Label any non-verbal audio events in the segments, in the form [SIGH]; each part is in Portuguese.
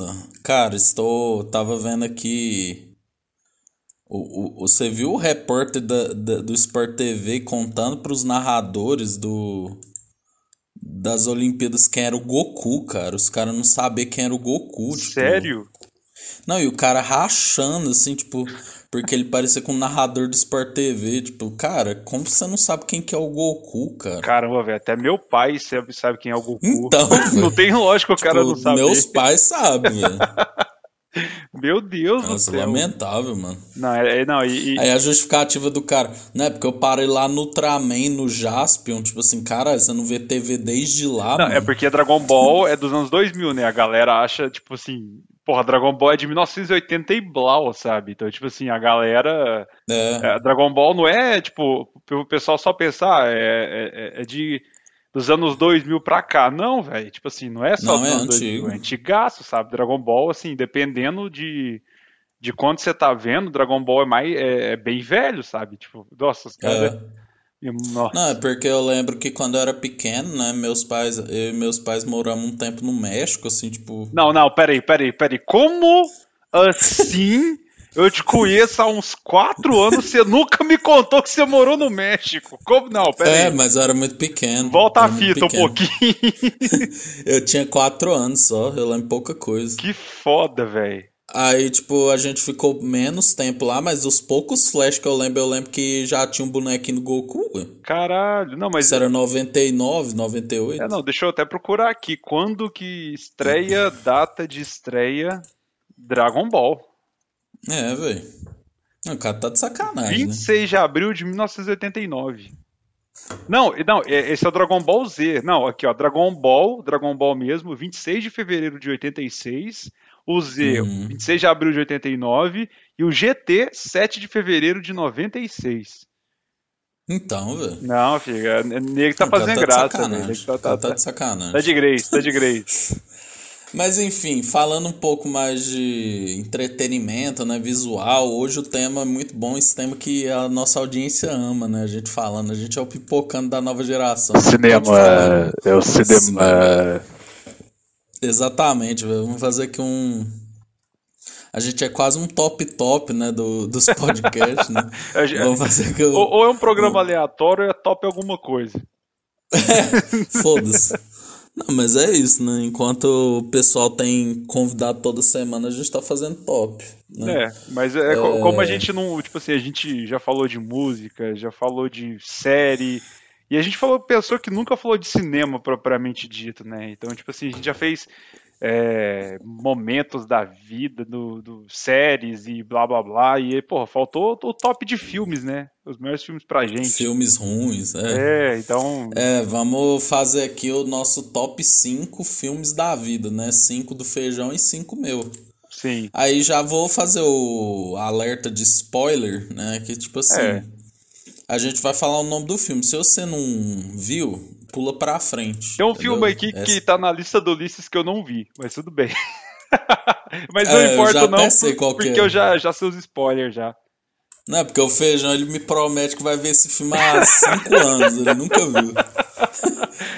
Beleza. Cara, estou. Tava vendo aqui. O, o, você viu o repórter da, da- do Sport TV contando para os narradores do das Olimpíadas quem era o Goku, cara. Os caras não sabiam quem era o Goku. tipo- Sério? Não, e o cara rachando, assim, tipo, porque ele parecia com um narrador do Sport TV. Tipo, cara, como você não sabe quem que é o Goku, cara? Caramba, velho. Até meu pai sabe, sabe quem é o Goku. Então, [LAUGHS] não tem lógica o cara Tipo, não saber. meus pais sabem, velho. [LAUGHS] Meu Deus do Nossa, céu. lamentável, mano. Não, é, é- não, e, e- Aí a justificativa do cara, né? Porque eu parei lá no Ultraman, no Jaspion, tipo assim, cara, você não vê TV desde lá, não, mano. é porque Dragon Ball é dos anos 2000, né? A galera acha, tipo assim, porra, Dragon Ball é de 1980 e blau, sabe? Então, tipo assim, a galera. É, é, Dragon Ball não é, tipo, o pessoal só pensar, é, é, é de. Dos anos 2000 pra cá. Não, velho. Tipo assim, não é só Não, é anos 2000, antigo. é antigaço, sabe? Dragon Ball, assim, dependendo de, de quando você tá vendo, Dragon Ball é mais é, é bem velho, sabe? Tipo, nossa, os caras. Nossa. Não, é porque eu lembro que quando eu era pequeno, né, meus pais, eu e meus pais moramos um tempo no México, assim, tipo... Não, não, peraí, peraí, peraí. Como assim eu te conheço há uns quatro anos, você nunca me contou que você morou no México? Como não? Peraí. É, mas eu era muito pequeno. Volta a fita um pouquinho. [LAUGHS] Eu tinha quatro anos só, eu lembro pouca coisa. que foda, velho. Aí, tipo, a gente ficou menos tempo lá, mas os poucos flash que eu lembro, eu lembro que já tinha um bonequinho do Goku. Caralho. Não, mas. Isso era 99, 98? É, não, deixa eu até procurar aqui. Quando que estreia, data de estreia Dragon Ball? É, velho. O cara tá de sacanagem, né? 26 de abril de 1989. Não, não, é- esse é o Dragon Ball Z. Não, aqui, ó, Dragon Ball, Dragon Ball mesmo, 26 de fevereiro de 86. O Z, Uhum. 26 de abril de 89. E o GT, 7 de fevereiro de 96. Então, velho. Não, filho, é nego tá cara fazendo tá graça. Nego Tá, cara tá, tá de sacanagem. tá de grace, tá de grace. [LAUGHS] Mas enfim, falando um pouco mais de entretenimento, né, visual, hoje o tema é muito bom, esse tema que a nossa audiência ama, né, a gente falando, a gente é o pipocando da nova geração. Pode falar. é o cinema. Exatamente, velho, vamos fazer aqui um... A gente é quase um top top, né, do, dos podcasts, né? [LAUGHS] Vamos fazer aqui o... Ou, ou é um programa aleatório ou é top alguma coisa. [LAUGHS] Foda-se. Não, mas é isso, né? Enquanto o pessoal tem convidado toda semana, a gente tá fazendo top. Né? É, mas é, co- como a gente não, tipo assim, a gente já falou de música, já falou de série, e a gente falou, pensou que nunca falou de cinema propriamente dito, né? Então, tipo assim, a gente já fez é, momentos da vida, do, do séries e blá blá blá, e, porra, faltou o top de filmes, né? Os melhores filmes pra gente. Filmes ruins, é. É, então, É, vamos fazer aqui o nosso top 5 filmes da vida, né? 5 do feijão e 5 meu. sim. Aí já vou fazer o alerta de spoiler, né? Que tipo assim, É. a gente vai falar o nome do filme. Se você não viu, pula pra frente. Tem um entendeu? filme aqui Essa- que tá na lista do Ulisses que eu não vi, mas tudo bem. [LAUGHS] mas não É, importa não, que porque é. eu já, já sei os spoilers já. Não, é porque o Feijão ele me promete que vai ver esse filme há 5 anos, ele nunca viu. [LAUGHS]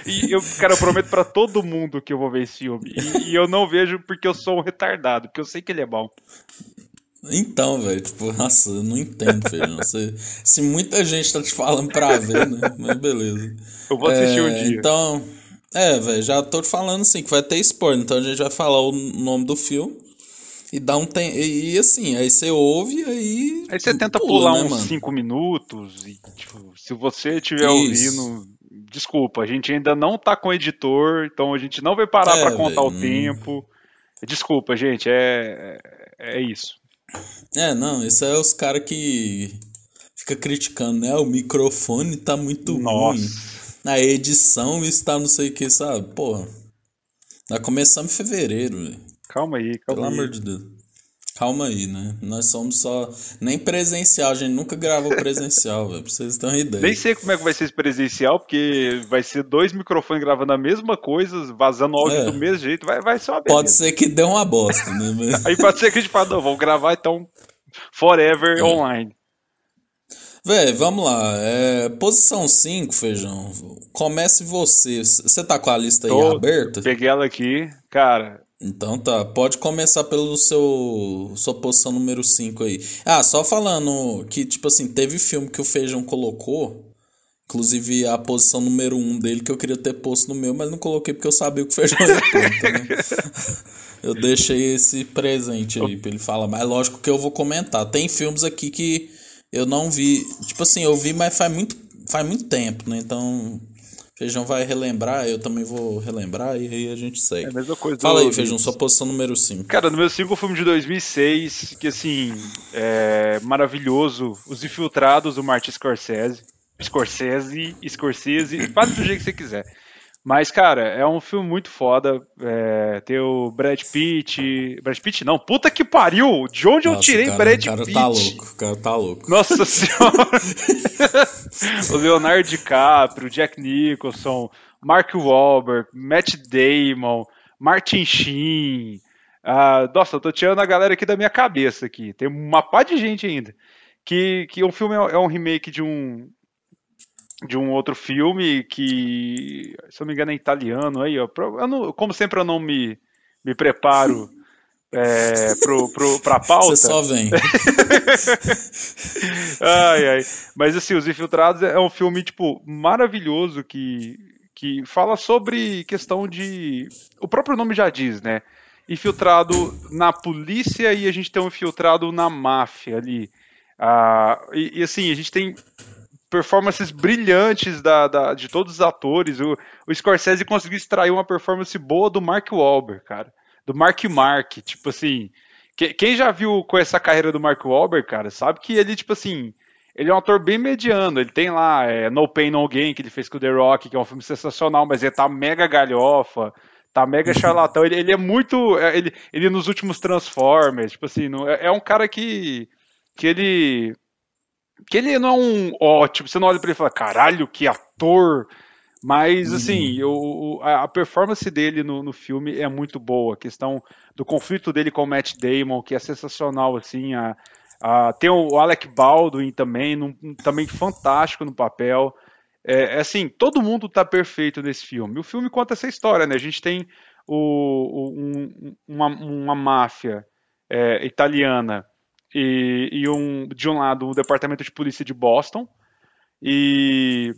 E eu, cara, eu prometo pra todo mundo que eu vou ver esse filme. E, e eu não vejo porque eu sou um retardado, porque eu sei que ele é bom. Então, velho, tipo, nossa, eu não entendo. Você, se muita gente tá te falando pra ver, né? Mas beleza. Eu vou assistir um É, dia. Então, é, velho, já tô te falando assim, que vai ter spoiler. Então a gente vai falar o nome do filme e dar um tempo. E, e assim, aí você ouve e aí. Aí você tenta pula, pular né, uns mano? 5 minutos e, tipo, se você estiver ouvindo, desculpa, a gente ainda não tá com editor, então a gente não vai parar É, pra contar o velho, não- tempo. Desculpa, gente, é, é, é isso. É, não, isso é os caras que fica criticando, né? O microfone tá muito ruim. Nossa. A edição está não sei o que, sabe? Porra. Nós começamos em fevereiro, velho. Calma aí, calma Pelo aí. amor de Deus. Calma aí, né? Nós somos só. Nem presencial, a gente nunca gravou presencial, [LAUGHS] velho. Pra vocês terem uma ideia. Nem sei como é que vai ser esse presencial, porque vai ser dois microfones gravando a mesma coisa, vazando áudio É. do mesmo jeito, vai, vai ser uma beleza. Pode ser que dê uma bosta, né? [LAUGHS] Mas- Aí pode ser que a gente fale, não, vamos gravar então forever É. online. Véi, vamos lá. É, posição 5, Feijão. Comece você. Você tá com a lista aí Tô, aberta? Peguei ela aqui. Cara, então tá, pode começar pelo seu sua posição número 5 aí. Ah, só falando que, tipo assim, teve filme que o Feijão colocou, inclusive a posição número 1 um dele, que eu queria ter posto no meu, mas não coloquei porque eu sabia que o Feijão ia então, né? [LAUGHS] Eu deixei esse presente aí pra ele falar, mas lógico que eu vou comentar. Tem filmes aqui que eu não vi. Tipo assim, eu vi, mas faz muito, faz muito tempo, né? Então. Feijão vai relembrar, eu também vou relembrar e aí a gente segue. É a mesma coisa. Fala aí, Feijão, sua posição número 5. Cara, número 5 é um filme de 2006, que assim, é maravilhoso. Os Infiltrados do Martin Scorsese. Scorsese, Scorsese, faz do jeito que você quiser. Mas, cara, é um filme muito foda. É, tem o Brad Pitt. Brad Pitt não, puta que pariu! De onde Nossa, eu tirei cara, Brad Pitt? O cara Pitt? tá louco, o cara tá louco. Nossa senhora! [LAUGHS] o Leonardo DiCaprio, Jack Nicholson, Mark Wahlberg, Matt Damon, Martin Sheen. Ah, nossa, eu tô tirando a galera aqui da minha cabeça aqui. Tem uma pá de gente ainda. Que, que o filme é um remake de um, de um outro filme que, se eu não me engano, é italiano. Aí, ó, não, como sempre, eu não me, me preparo é, pro, pro, pra pauta. Você só vem. [LAUGHS] ai, ai. Mas, assim, Os Infiltrados é um filme, tipo, maravilhoso que, que fala sobre questão de. O próprio nome já diz, né? Infiltrado na polícia e a gente tem um infiltrado na máfia ali. Ah, e, e assim, a gente tem performances brilhantes da, da, de todos os atores. O, o Scorsese conseguiu extrair uma performance boa do Mark Wahlberg, cara. Do Mark Mark. Tipo assim, que, quem já viu com essa carreira do Mark Wahlberg, cara, sabe que ele, tipo assim, ele é um ator bem mediano. Ele tem lá é, No Pain No Gain, que ele fez com o The Rock, que é um filme sensacional, mas ele tá mega galhofa, tá mega charlatão. Ele, ele é muito. É, ele, ele nos últimos Transformers, tipo assim, não, é, é um cara que. que ele que ele não é um ótimo, você não olha para ele e fala, caralho, que ator. Mas, uhum. assim, o, a performance dele no, no, filme é muito boa. A questão do conflito dele com o Matt Damon, que é sensacional, assim. A, a, tem o Alec Baldwin também, num, também fantástico no papel. É, é, assim, todo mundo tá perfeito nesse filme. O filme conta essa história, né? A gente tem o, o um, uma, uma máfia é, italiana e, e um, de um lado o departamento de polícia de Boston e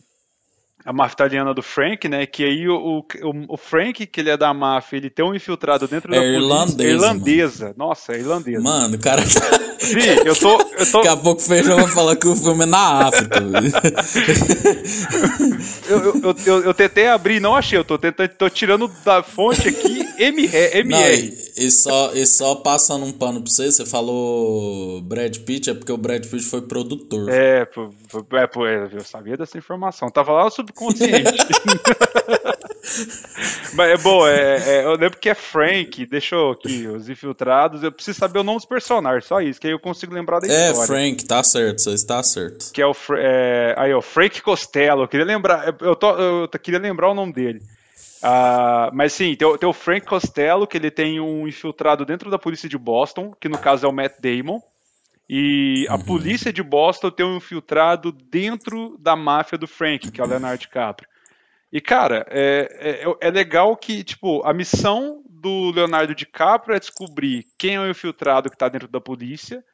a máfia italiana do Frank, né? Que aí o, o, o, Frank, que ele é da máfia, ele tem um infiltrado dentro é da irlandesa, polícia. Irlandesa. Mano. Nossa, é irlandesa. Mano, o cara. Sim, eu tô, eu tô. Daqui a pouco o Feijão vai falar que o filme é na África. [LAUGHS] eu, eu, eu, eu, tentei abrir não achei. Eu tô tentando, tô tirando da fonte aqui MR. Não, e, e, só, e só passando um pano pra você, você falou Brad Pitt, é porque o Brad Pitt foi produtor. É, é, é, eu sabia dessa informação. Tava lá no subconsciente. [LAUGHS] Mas é bom, é, é, eu lembro que é Frank, deixou aqui, os infiltrados. Eu preciso saber o nome dos personagens, só isso, que aí eu consigo lembrar da é, história. É, Frank, tá certo, você está certo. Que é o é, aí, ó, Frank Costello. Eu queria lembrar, eu, tô, eu queria lembrar o nome dele. Uh, mas sim, tem, tem, o Frank Costello, que ele tem um infiltrado dentro da polícia de Boston, que no caso é o Matt Damon. E a uhum. polícia de Boston tem um infiltrado dentro da máfia do Frank, que é o Leonardo DiCaprio. E, cara, é, é, é, legal que, tipo, a missão do Leonardo DiCaprio é descobrir quem é o infiltrado que está dentro da polícia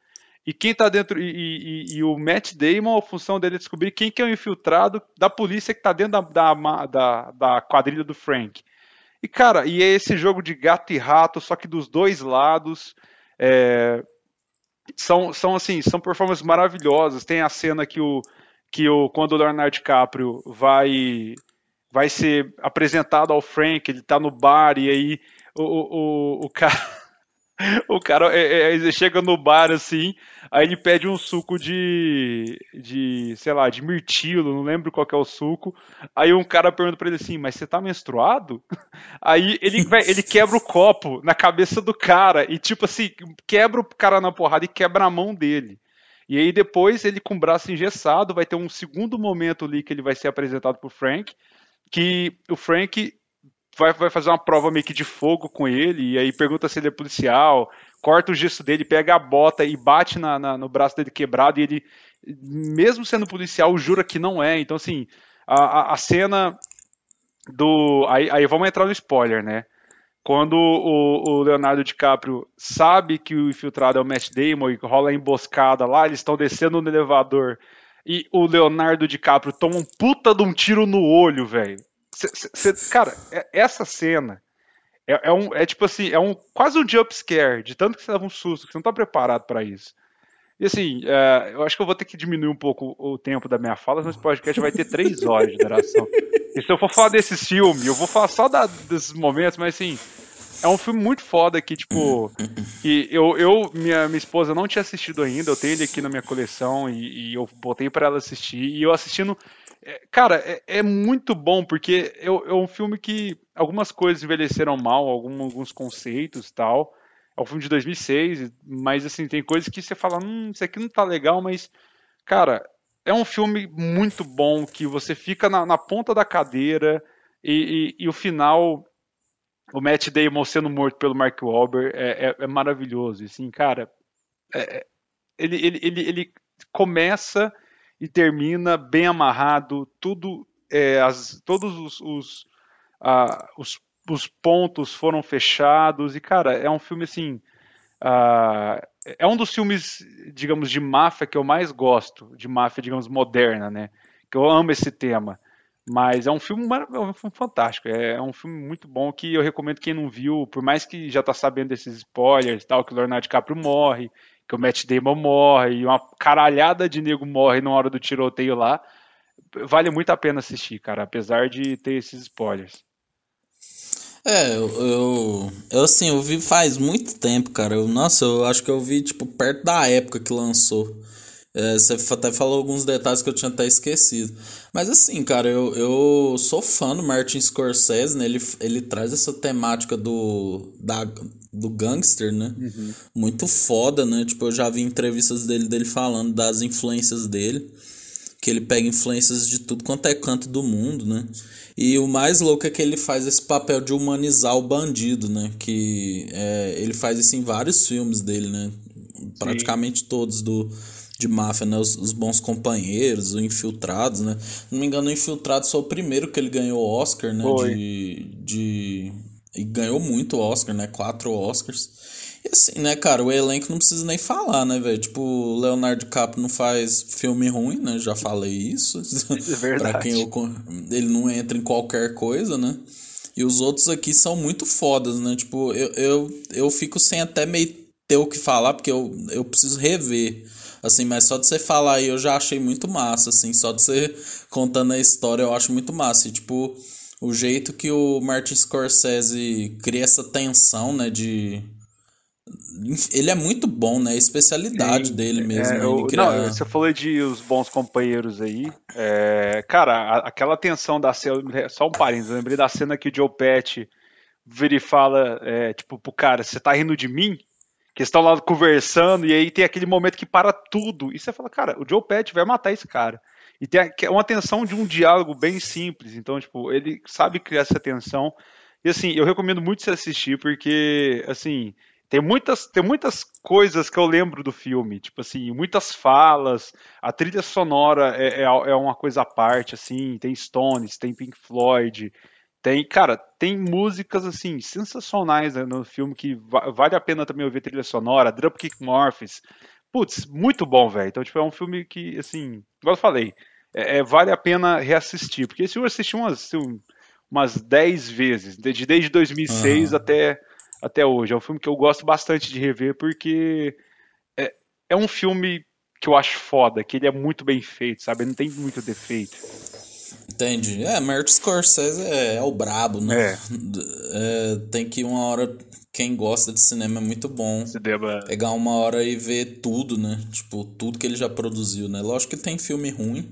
e quem está dentro. E, e, e, o Matt Damon, a função dele é descobrir quem que é o infiltrado da polícia que está dentro da, da, da, da, quadrilha do Frank. E, cara, e é esse jogo de gato e rato, só que dos dois lados. É, são, são assim, são performances maravilhosas. Tem a cena que o que o quando o Leonardo DiCaprio vai vai ser apresentado ao Frank, ele tá no bar e aí o, o, o cara [LAUGHS] o cara é, é, chega no bar assim, aí ele pede um suco de, de, sei lá, de mirtilo, não lembro qual é o suco. Aí um cara pergunta pra ele assim, mas você tá menstruado? [LAUGHS] Aí ele, ele quebra o copo na cabeça do cara e tipo assim, quebra o cara na porrada e quebra a mão dele. E aí depois ele com o braço engessado vai ter um segundo momento ali que ele vai ser apresentado pro Frank, que o Frank vai, vai fazer uma prova meio que de fogo com ele, e aí pergunta se ele é policial, corta o gesto dele, pega a bota e bate na, na, no braço dele quebrado e ele, mesmo sendo policial, jura que não é. Então, assim, a, a, a cena do. Aí, aí vamos entrar no spoiler, né? Quando o, o, Leonardo DiCaprio sabe que o infiltrado é o Matt Damon e rola a emboscada lá, eles estão descendo no elevador e o Leonardo DiCaprio toma um puta de um tiro no olho, velho. Cara, é, essa cena é, é, um, é tipo assim, é um quase um jump scare, de tanto que você leva um susto, que você não tá preparado para isso. E assim, é, eu acho que eu vou ter que diminuir um pouco o tempo da minha fala, mas esse podcast vai ter três [LAUGHS] horas de duração. E se eu for falar desse filme, eu vou falar só da, desses momentos, mas assim, é um filme muito foda que, tipo, que eu, eu minha, minha esposa não tinha assistido ainda, eu tenho ele aqui na minha coleção e, e eu botei para ela assistir, e eu assistindo. É, cara, é, é, muito bom, porque é, é, um filme que algumas coisas envelheceram mal, algum, alguns conceitos e tal. É um filme de 2006, mas assim, tem coisas que você fala, hum, isso aqui não tá legal, mas, cara, é um filme muito bom que você fica na, na ponta da cadeira e, e, e, o final, o Matt Damon sendo morto pelo Mark Wahlberg é, é, é maravilhoso. Assim, cara, é, é, ele, ele, ele, ele começa e termina bem amarrado, tudo, é, as, todos os, os, os os pontos foram fechados e cara é um filme assim uh, é um dos filmes digamos de máfia que eu mais gosto de máfia digamos moderna né? Que eu amo esse tema. Mas é um filme, é um filme fantástico. É, é um filme muito bom que eu recomendo quem não viu por mais que já tá sabendo desses spoilers tal que o Leonardo DiCaprio morre que o Matt Damon morre e uma caralhada de nego morre na hora do tiroteio lá vale muito a pena assistir cara apesar de ter esses spoilers é, eu, eu, eu, assim, eu vi faz muito tempo, cara. Eu, nossa, eu acho que eu vi, tipo, perto da época que lançou. É, você até falou alguns detalhes que eu tinha até esquecido. Mas assim, cara, eu, eu sou fã do Martin Scorsese, né? Ele, ele traz essa temática do, da, do gangster, né? Uhum. Muito foda, né? Tipo, eu já vi entrevistas dele, dele falando das influências dele. Que ele pega influências de tudo quanto é canto do mundo, né? E o mais louco é que ele faz esse papel de humanizar o bandido, né? Que é, ele faz isso em vários filmes dele, né? Praticamente Sim. todos do de máfia, né? Os, os, bons companheiros, os infiltrados, né? Se não me engano, o infiltrado foi o primeiro que ele ganhou o Oscar, né? Foi. De, de e ganhou muito Oscar, né? Quatro Oscars. E assim, né, cara, o elenco não precisa nem falar, né, velho? Tipo, o Leonardo DiCaprio não faz filme ruim, né? Já falei isso. [LAUGHS] É verdade. pra quem eu, ele não entra em qualquer coisa, né? E os outros aqui são muito fodas, né? Tipo, eu, eu, eu fico sem até meio ter o que falar, porque eu, eu preciso rever. Assim, mas só de você falar aí eu já achei muito massa, assim. Só de você contando a história eu acho muito massa. E, tipo, o jeito que o Martin Scorsese cria essa tensão, né? De ele é muito bom, né? A especialidade Sim, dele mesmo. É, eu, criar... Não, você falou de os bons companheiros aí. É, cara, a, aquela tensão da cena. Só um parênteses, eu lembrei da cena que o Joe Pet vira e fala, é, tipo, pro cara, você tá rindo de mim? Que estão lá conversando, e aí tem aquele momento que para tudo. E você fala, cara, o Joe Pet vai matar esse cara. E tem uma tensão de um diálogo bem simples. Então, tipo, ele sabe criar essa tensão. E assim, eu recomendo muito você assistir, porque, assim, tem muitas, tem muitas coisas que eu lembro do filme, tipo assim, muitas falas, a trilha sonora é, é, é uma coisa à parte, assim, tem Stones, tem Pink Floyd, tem, cara, tem músicas, assim, sensacionais né, no filme que va vale a pena também ouvir trilha sonora, Dropkick Murphys, putz, muito bom, velho, então, tipo, é um filme que, assim, igual eu falei, é, é vale a pena reassistir, porque esse eu assisti umas, umas 10 vezes, desde, desde 2006 uhum. até até hoje. É um filme que eu gosto bastante de rever porque é, é um filme que eu acho foda, que ele é muito bem feito, sabe? Não tem muito defeito. Entendi. É, Martin Scorsese é, é o brabo, né? É. [LAUGHS] é. Tem que uma hora. Quem gosta de cinema é muito bom. Cinema. Pegar uma hora e ver tudo, né? Tipo, tudo que ele já produziu, né? Lógico que tem filme ruim.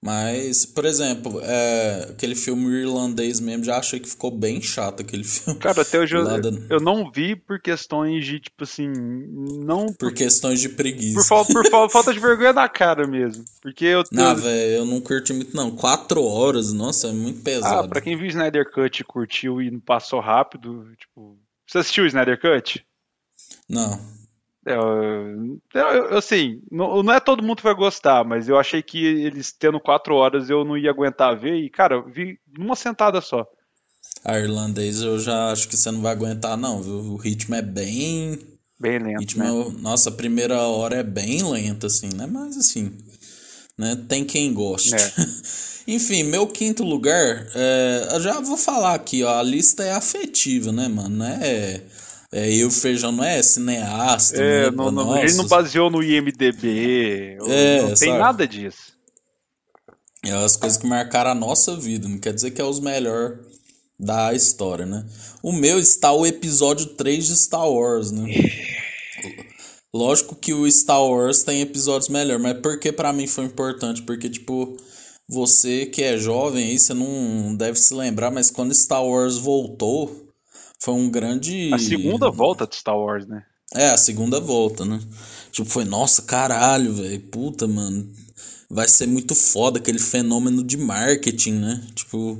Mas, por exemplo, é, aquele filme irlandês mesmo, já achei que ficou bem chato aquele [LAUGHS] filme. Cara, até hoje eu, eu não vi por questões de, tipo assim, não... Por, por questões de preguiça. Por, por, falta de vergonha na cara mesmo. Porque eu... Não, velho, eu não curti muito não. Quatro horas, nossa, é muito pesado. Ah, pra quem viu Snyder Cut e curtiu e não passou rápido, tipo... Você assistiu o Snyder Cut? Não. É, eu, eu, assim, não, não é todo mundo que vai gostar, mas eu achei que eles tendo quatro horas eu não ia aguentar ver e, cara, eu vi numa sentada só. A irlandês eu já acho que você não vai aguentar, não, viu? O ritmo é bem. Bem lento. Ritmo né? nossa, a primeira hora é bem lenta, assim, né? Mas assim. Né? Tem quem goste. É. [LAUGHS] Enfim, meu quinto lugar, é, eu já vou falar aqui, ó. A lista é afetiva, né, mano? Não é. É, eu feijão não é cineasta, É, né? não, não, ele não baseou no IMDB, É, não tem sabe? nada disso. É as coisas que marcaram a nossa vida, não quer dizer que é os melhores da história, né? O meu está o episódio 3 de Star Wars, né? Lógico que o Star Wars tem episódios melhores, mas por que pra mim foi importante? Porque, tipo, você que é jovem aí, você não deve se lembrar, mas quando Star Wars voltou, foi um grande. A segunda volta de Star Wars, né? É, a segunda volta, né? Tipo, foi, nossa, caralho, velho. Puta, mano. Vai ser muito foda aquele fenômeno de marketing, né? Tipo,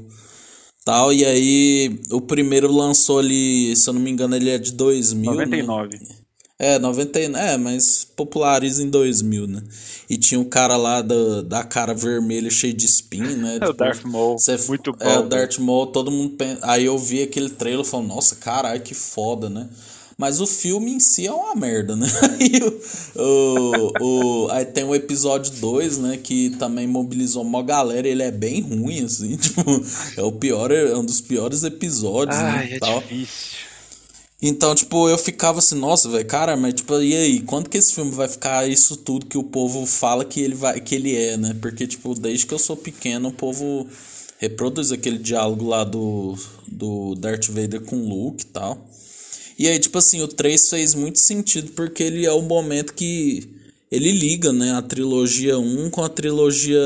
tal. E aí, o primeiro lançou ali, se eu não me engano, ele é de 2000, né? 99. É, 99, é, mas populariza em 2000, né? E tinha um cara lá da, da cara vermelha cheio de espinho, né? [LAUGHS] É o Darth Maul, cê- muito É, bom, o Darth Maul, todo mundo pensa... Aí eu vi aquele trailer e falei, nossa, caralho, que foda, né? Mas o filme em si é uma merda, né? [LAUGHS] Aí, o, o, o- aí tem o episódio 2, né? Que também mobilizou uma galera. Ele é bem ruim, assim. [LAUGHS] Tipo, é o pior, é um dos piores episódios, Ai, né? é tal. difícil. Então, tipo, eu ficava assim, nossa, velho, cara, mas tipo, e aí, quando que esse filme vai ficar isso tudo que o povo fala que ele vai, que ele é, né? Porque, tipo, desde que eu sou pequeno, o povo reproduz aquele diálogo lá do, do Darth Vader com Luke e tal. E aí, tipo assim, o 3 fez muito sentido porque ele é o momento que ele liga, né, a trilogia 1 com a trilogia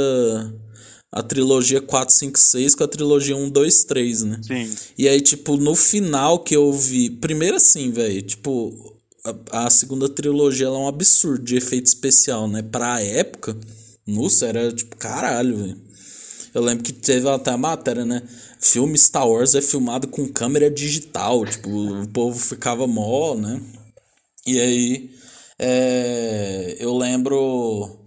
a trilogia 4, 5, 6 com a trilogia 1, 2, 3, né? Sim. E aí, tipo, no final que eu vi. Primeiro assim, velho, tipo, a, a segunda trilogia ela é um absurdo de efeito especial, né? Pra época, nossa, era tipo, caralho, velho. Eu lembro que teve até a matéria, né? Filme Star Wars é filmado com câmera digital. Tipo, o povo ficava mó, né? E aí, é, eu lembro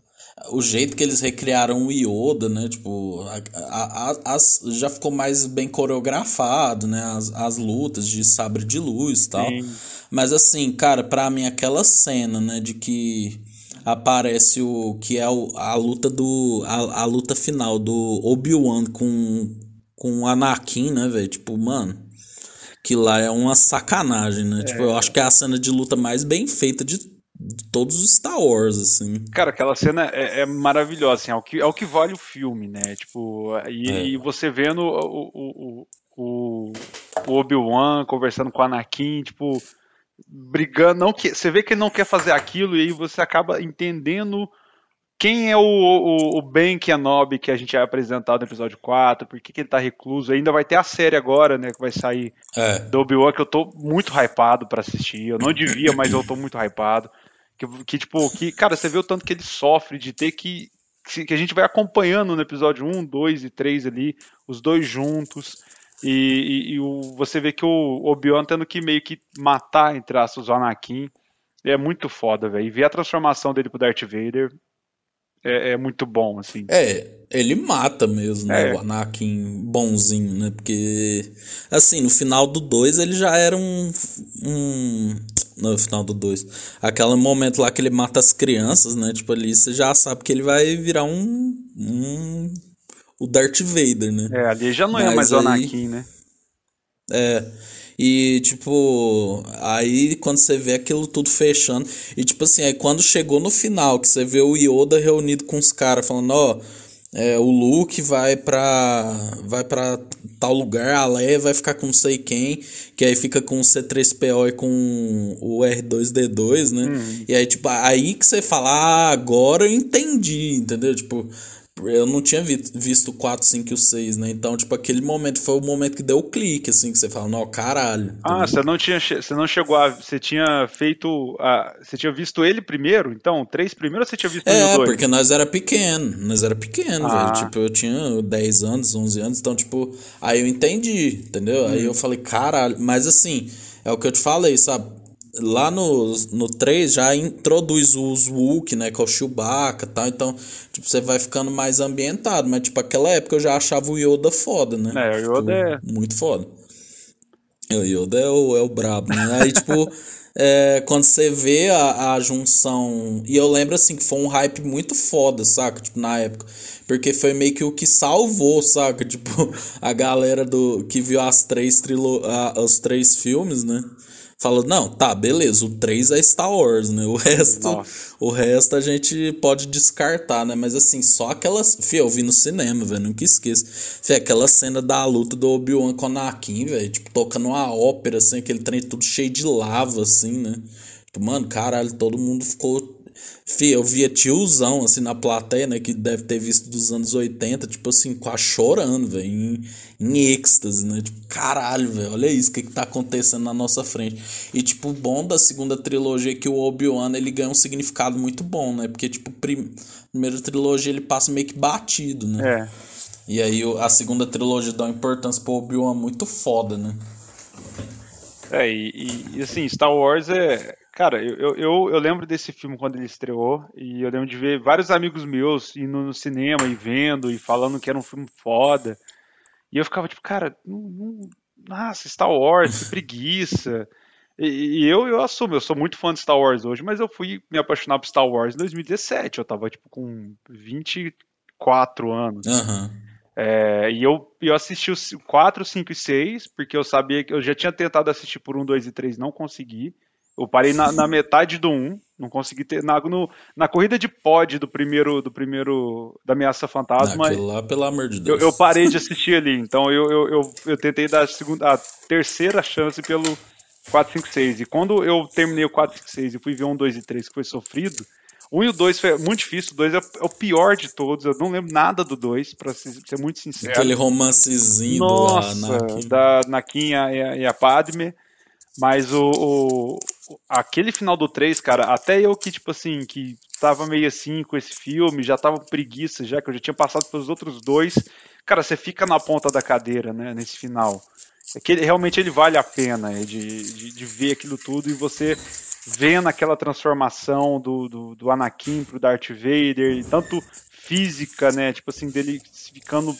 o jeito que eles recriaram o Yoda, né? Tipo, a- a- as, já ficou mais bem coreografado, né? As, as lutas de sabre de luz e tal. Sim. Mas assim, cara, pra mim aquela cena, né? De que aparece o que é o, a luta do a, a luta final do Obi-Wan com com o Anakin, né, velho? Tipo, mano, que lá é uma sacanagem, né? Tipo, eu acho que é a cena de luta mais bem feita de, de todos os Star Wars, assim. Cara, aquela cena é, é maravilhosa, assim, é o, que, é o que vale o filme, né? Tipo, e, É. e você vendo o, o, o, o Obi-Wan conversando com o Anakin, tipo, brigando, não que, você vê que ele não quer fazer aquilo e aí você acaba entendendo quem é o, o, o Ben Kenobi que a gente é apresentado no episódio 4, por que, que ele tá recluso, ainda vai ter a série agora, né, que vai sair É. do Obi-Wan que eu tô muito hypado pra assistir. Eu não devia, mas eu tô muito hypado. Que, que, tipo, que, cara, você vê o tanto que ele sofre de ter que. Que a gente vai acompanhando no episódio 1, 2 e 3 ali, os dois juntos. E, e- e o, você vê que o Obi-Wan tendo que meio que matar, entre aspas, o Anakin. É muito foda, velho. E ver a transformação dele pro Darth Vader é, é muito bom, assim. É, ele mata mesmo, né? É. O Anakin bonzinho, né? Porque, assim, no final do 2 ele já era um. um no final do 2. Aquele momento lá que ele mata as crianças, né? Tipo, ali você já sabe que ele vai virar um. um o Darth Vader, né? É, ali já não é Mas mais o aí- Anakin, né? É. E, tipo, aí quando você vê aquilo tudo fechando. E, tipo assim, aí quando chegou no final, que você vê o Yoda reunido com os caras, falando: Ó, é, o Luke vai pra. Vai pra tal lugar, a Leia vai ficar com não sei quem, que aí fica com o C3PO e com o R2D2, né? E aí, tipo, aí que você fala: Ah, agora eu entendi, entendeu? Tipo. Eu não tinha vi- visto o 4, 5 e o 6, né? Então, tipo, aquele momento foi o momento que deu o clique, assim, que você fala, não, caralho. Ah, você não tinha, você não chegou a, você tinha feito, a, você tinha visto ele primeiro, então, três primeiro ou você tinha visto É, dois? porque nós era pequeno, nós era pequeno, Ah. velho. Tipo, eu tinha 10 anos, 11 anos, então, tipo, aí eu entendi, entendeu? Aí eu falei, caralho, mas assim, é o que eu te falei, sabe? Lá no, no 3 já introduz os Wookiee, né? Que é o Chewbacca e tal. Então, tipo, você vai ficando mais ambientado. Mas, tipo, aquela época eu já achava o Yoda foda, né? É, o Yoda tipo, é. Muito foda. O Yoda é o, é o brabo, né? Aí, tipo, [LAUGHS] é, quando você vê a, a junção. E eu lembro, assim, que foi um hype muito foda, saca? Tipo, na época. Porque foi meio que o que salvou, saca? Tipo, [LAUGHS] a galera do que viu as três trilo, a, os três filmes, né? Falou, não, tá, beleza, o 3 é Star Wars, né? O resto, o resto a gente pode descartar, né? Mas assim, só aquelas. Fih, eu vi no cinema, velho, nunca esqueço. Fih, aquela cena da luta do Obi-Wan com o Anakin, velho, tipo, tocando uma ópera, assim, aquele trem tudo cheio de lava, assim, né? Tipo, mano, caralho, todo mundo ficou Fih, eu via tiozão, assim, na plateia, né, que deve ter visto dos anos 80, tipo assim, quase chorando, velho, em, em êxtase, né? Tipo, caralho, velho, olha isso, o que que tá acontecendo na nossa frente. E, tipo, o bom da segunda trilogia é que o Obi-Wan, ele ganha um significado muito bom, né? Porque, tipo, prim... primeira trilogia ele passa meio que batido, né? É. E aí a segunda trilogia dá uma importância pro Obi-Wan muito foda, né? É, e, e, assim, Star Wars é. Cara, eu, eu, eu lembro desse filme quando ele estreou, e eu lembro de ver vários amigos meus indo no cinema e vendo, e falando que era um filme foda. E eu ficava tipo, cara, não, não, nossa, Star Wars, que preguiça. E, e, eu, eu assumo, eu sou muito fã de Star Wars hoje, mas eu fui me apaixonar por Star Wars em 2017. Eu tava, tipo, com 24 anos. Uhum. É, e eu, eu assisti os 4, 5 e 6, porque eu sabia que eu já tinha tentado assistir por 1, 2 e 3, não consegui. Eu parei na, na [LAUGHS] metade do 1, não consegui ter. Na, no, na corrida de pod do primeiro, do primeiro da Ameaça Fantasma. Naquilo lá, pelo amor de Deus. Eu, eu, parei de [LAUGHS] assistir ali. Então eu, eu, eu, eu, tentei dar a, segunda, a terceira chance pelo 4, 5, 6. E quando eu terminei o 4, 5, 6 e fui ver 1, 2 e 3, que foi sofrido. O 1 e o 2 foi muito difícil, o 2 é, é, o pior de todos, eu não lembro nada do 2, pra ser, muito sincero. Aquele romancezinho Nossa, do Anakin. da Nakin e a, e a Padme. Mas o, o, aquele final do 3, cara, até eu que, tipo assim, que tava meio assim com esse filme, já tava com preguiça já, que eu já tinha passado pelos outros dois, cara, você fica na ponta da cadeira, né, nesse final. É que ele, realmente ele vale a pena é, de, de, de, ver aquilo tudo e você vendo aquela transformação do, do, do Anakin pro Darth Vader, tanto física, né, tipo assim, dele ficando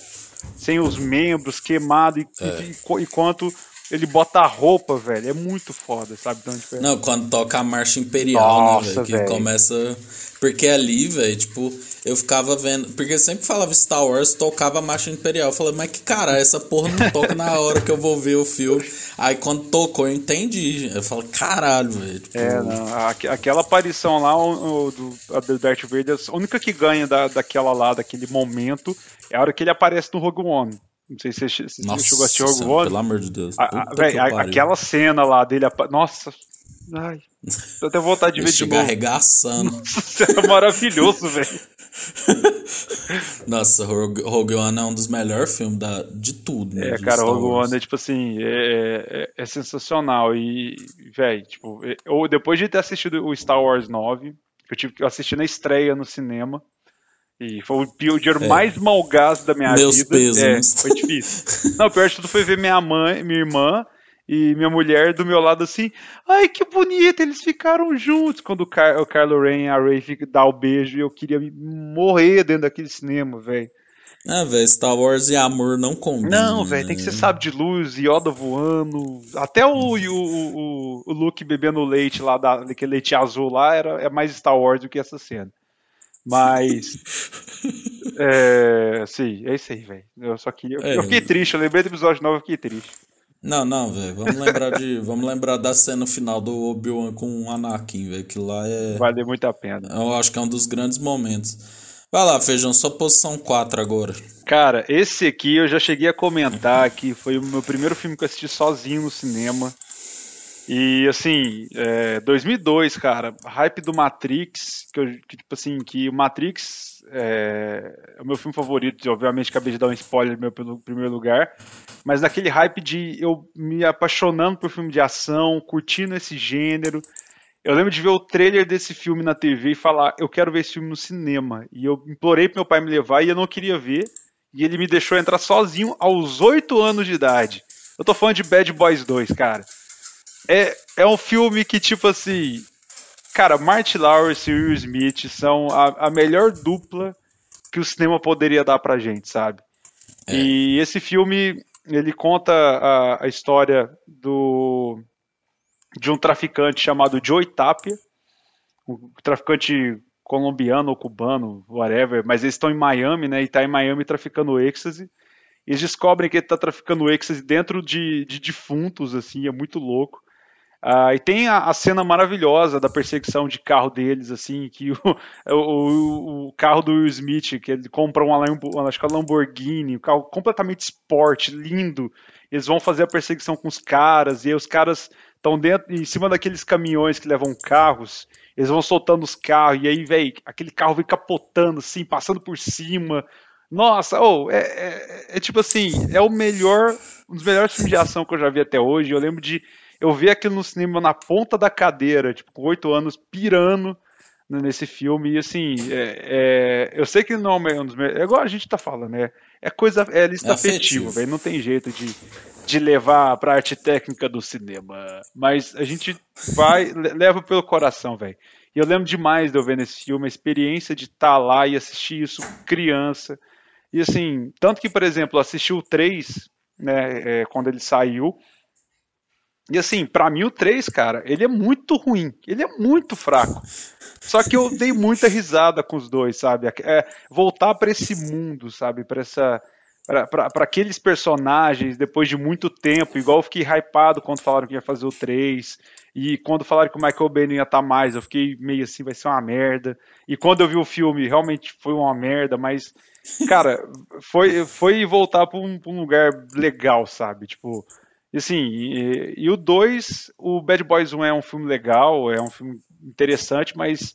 sem os membros, queimado, e, é. e, e quanto ele bota a roupa, velho. É muito foda, sabe? Tipo, é... Não, quando toca a marcha imperial, né, Nossa, né, velho? Que começa. Porque ali, velho, tipo, eu ficava vendo. Porque sempre falava Star Wars, tocava a marcha imperial. Eu falei, mas que cara, essa porra não toca na hora que eu vou ver o filme. Aí quando tocou, eu entendi. Eu falo, caralho, velho. Tipo... É, não. Aquela aparição lá o, do, do Darth Vader, a única que ganha da, daquela lá, daquele momento, é a hora que ele aparece no Rogue One. Não sei se você, se Nossa, chegou a assistir Rogue One. Pelo amor de Deus. A, a, a, aquela cena lá dele. Nossa. Ai. [LAUGHS] Eu tenho vontade de ver de novo. arregaçando. Nossa, é maravilhoso, velho. [LAUGHS] Nossa, Rogue, Rogue One é um dos melhores filmes da, de tudo. Né, é, cara, Rogue One é tipo assim, é, é, é sensacional. E, velho, tipo, eu, depois de ter assistido o Star Wars 9, eu tive que assistir na estreia no cinema. E foi o dinheiro é. mais malgasto da minha Meus vida. Pesos. É, foi difícil. [LAUGHS] Não, o pior de tudo foi ver minha mãe, minha irmã e minha mulher do meu lado assim. Ai, que bonito, eles ficaram juntos. Quando o, Car o Carlo Ren e a Ray dá o beijo, eu queria morrer dentro daquele cinema, velho. Ah, velho, Star Wars e amor não combinam. Não, velho, tem que ser sabe de luz, Yoda voando. Até o, o, o, o Luke bebendo leite lá, daquele leite azul lá, era, é mais Star Wars do que essa cena. Mas. [LAUGHS] é, sim, é isso aí, velho. Eu só queria. É, eu fiquei triste, eu lembrei do episódio novo, eu fiquei triste. Não, não, velho. Vamos lembrar de. vamos lembrar da cena final do Obi-Wan com o Anakin, velho. Que lá é. Vale muito a pena. Eu acho que é um dos grandes momentos. Vai lá, Feijão, só posição 4 agora. Cara, esse aqui eu já cheguei a comentar que foi o meu primeiro filme que eu assisti sozinho no cinema. E assim, é, 2002, cara, hype do Matrix, que, eu, que tipo assim, que o Matrix é, é, o meu filme favorito, obviamente acabei de dar um spoiler meu pelo primeiro lugar, mas naquele hype de eu me apaixonando por filme de ação, curtindo esse gênero. Eu lembro de ver o trailer desse filme na TV e falar, eu quero ver esse filme no cinema. E eu implorei pro meu pai me levar e eu não queria ver. E ele me deixou entrar sozinho aos 8 anos de idade. Eu tô falando de Bad Boys 2, cara. É, é um filme que, tipo assim. Cara, Martin Lawrence e Will Smith são a, a melhor dupla que o cinema poderia dar pra gente, sabe? É. E esse filme, ele conta a, a história do de um traficante chamado Joe Tapia, um traficante colombiano ou cubano, whatever, mas eles estão em Miami, né? E tá em Miami traficando êxtase. Eles descobrem que ele tá traficando êxtase dentro de, de defuntos, assim, é muito louco. Uh, e tem a, a, cena maravilhosa da perseguição de carro deles, assim, que o, [LAUGHS] o, o carro do Will Smith, que ele compra uma, uma, acho que é uma Lamborghini, um carro completamente esporte, lindo. Eles vão fazer a perseguição com os caras, e aí os caras estão dentro, em cima daqueles caminhões que levam carros, eles vão soltando os carros, e aí, velho, aquele carro vem capotando, assim, passando por cima. Nossa, oh, é, é, é tipo assim, é o melhor, um dos melhores filmes de ação que eu já vi até hoje. Eu lembro de eu vi aquilo no cinema na ponta da cadeira, tipo, com oito anos, pirando nesse filme. E assim, é, é, eu sei que não é um dos melhores. É igual a gente tá falando, né? É coisa. É lista é afetiva, velho. Não tem jeito de, de levar pra arte técnica do cinema. Mas a gente vai, leva pelo coração, velho. E eu lembro demais de eu ver nesse filme a experiência de estar tá lá e assistir isso criança. E assim, tanto que, por exemplo, assisti o 3, né, é, quando ele saiu, e assim, para mim o 3, cara, ele é muito ruim. Ele é muito fraco. Só que eu dei muita risada com os dois, sabe? É, voltar para esse mundo, sabe? Para essa para aqueles personagens depois de muito tempo, igual eu fiquei hypado quando falaram que ia fazer o 3, e quando falaram que o Michael Bay não ia estar tá mais, eu fiquei meio assim, vai ser uma merda. E quando eu vi o filme, realmente foi uma merda, mas, cara, foi, foi voltar para um, um, lugar legal, sabe? Tipo, e assim, e, e o 2, o Bad Boys 1 é um filme legal, é um filme interessante, mas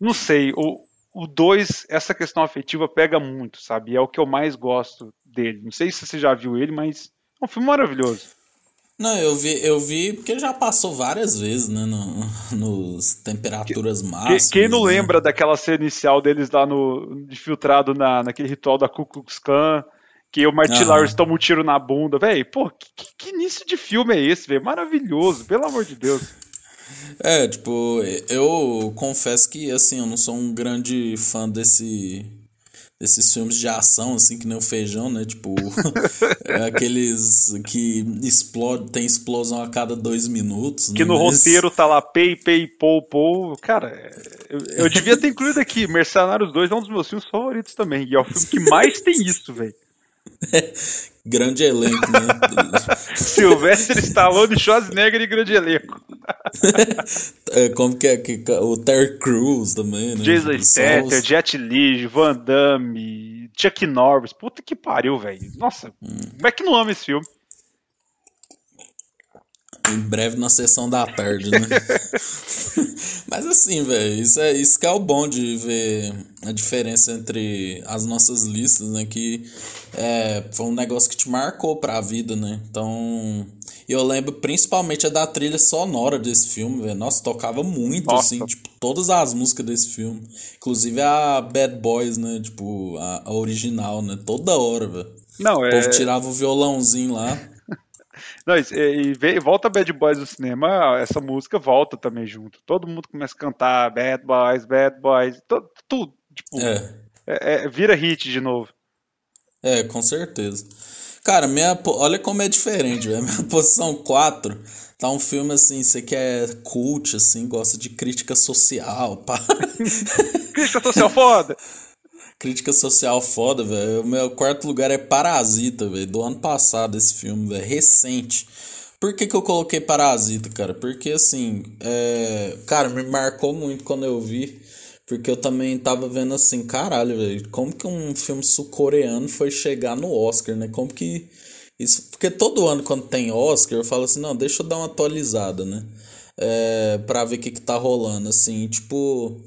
não sei, o, o 2, essa questão afetiva pega muito, sabe? É o que eu mais gosto dele. Não sei se você já viu ele, mas é um filme maravilhoso. Não, eu vi, eu vi porque já passou várias vezes, né? No, nos temperaturas máximas. Quem não né? lembra daquela cena inicial deles lá no. infiltrado na, naquele ritual da Ku Klux Klan? Que o Martin uhum. Lawrence toma um tiro na bunda, velho. Pô, que, que, início de filme é esse, velho? Maravilhoso, pelo amor de Deus. [LAUGHS] É, tipo, eu confesso que, assim, eu não sou um grande fã desse desses filmes de ação, assim, que nem o feijão, né? Tipo, [LAUGHS] é aqueles que explode, tem explosão a cada dois minutos. Que né? no roteiro tá lá pei, pei, pou, pou. Cara, eu, eu devia ter incluído aqui. Mercenários 2 é um dos meus filmes favoritos também. E é o filme que mais tem isso, velho. [LAUGHS] grande elenco, né? [LAUGHS] Silvestre Stallone, Schwarzenegger e grande elenco. [LAUGHS] é, como que é? Que, o Terry Crews também, né? Jason Statham, Jet Li, Van Damme, Chuck Norris. Puta que pariu, velho. Nossa, hum. como é que não ama esse filme? Em breve na sessão da tarde, né? [LAUGHS] Mas assim, velho, isso, é, isso que é o bom de ver a diferença entre as nossas listas, né? Que é, foi um negócio que te marcou pra vida, né? Então, eu lembro principalmente da trilha sonora desse filme, velho. Nossa, tocava muito, Nossa. assim, tipo, todas as músicas desse filme. Inclusive a Bad Boys, né? Tipo, a, a original, né? Toda hora, velho. Não, o é... povo tirava o violãozinho lá. Não, e, e, volta Bad Boys no cinema, essa música volta também junto. Todo mundo começa a cantar Bad Boys, Bad Boys, tudo. tudo tipo, é. É, é, vira hit de novo. É, com certeza. Cara, minha, olha como é diferente, velho. [LAUGHS] Minha posição 4 tá um filme assim, você que é cult, assim, gosta de crítica social, pá. [LAUGHS] crítica social foda! [LAUGHS] Crítica social foda, velho. O meu quarto lugar é Parasita, velho. Do ano passado esse filme, velho. Recente. Por que, que eu coloquei Parasita, cara? Porque assim, é... cara, me marcou muito quando eu vi. Porque eu também tava vendo assim, caralho, velho. Como que um filme sul-coreano foi chegar no Oscar, né? Como que. Isso, porque todo ano, quando tem Oscar, eu falo assim, não, deixa eu dar uma atualizada, né? É, pra ver o que, que tá rolando, assim, tipo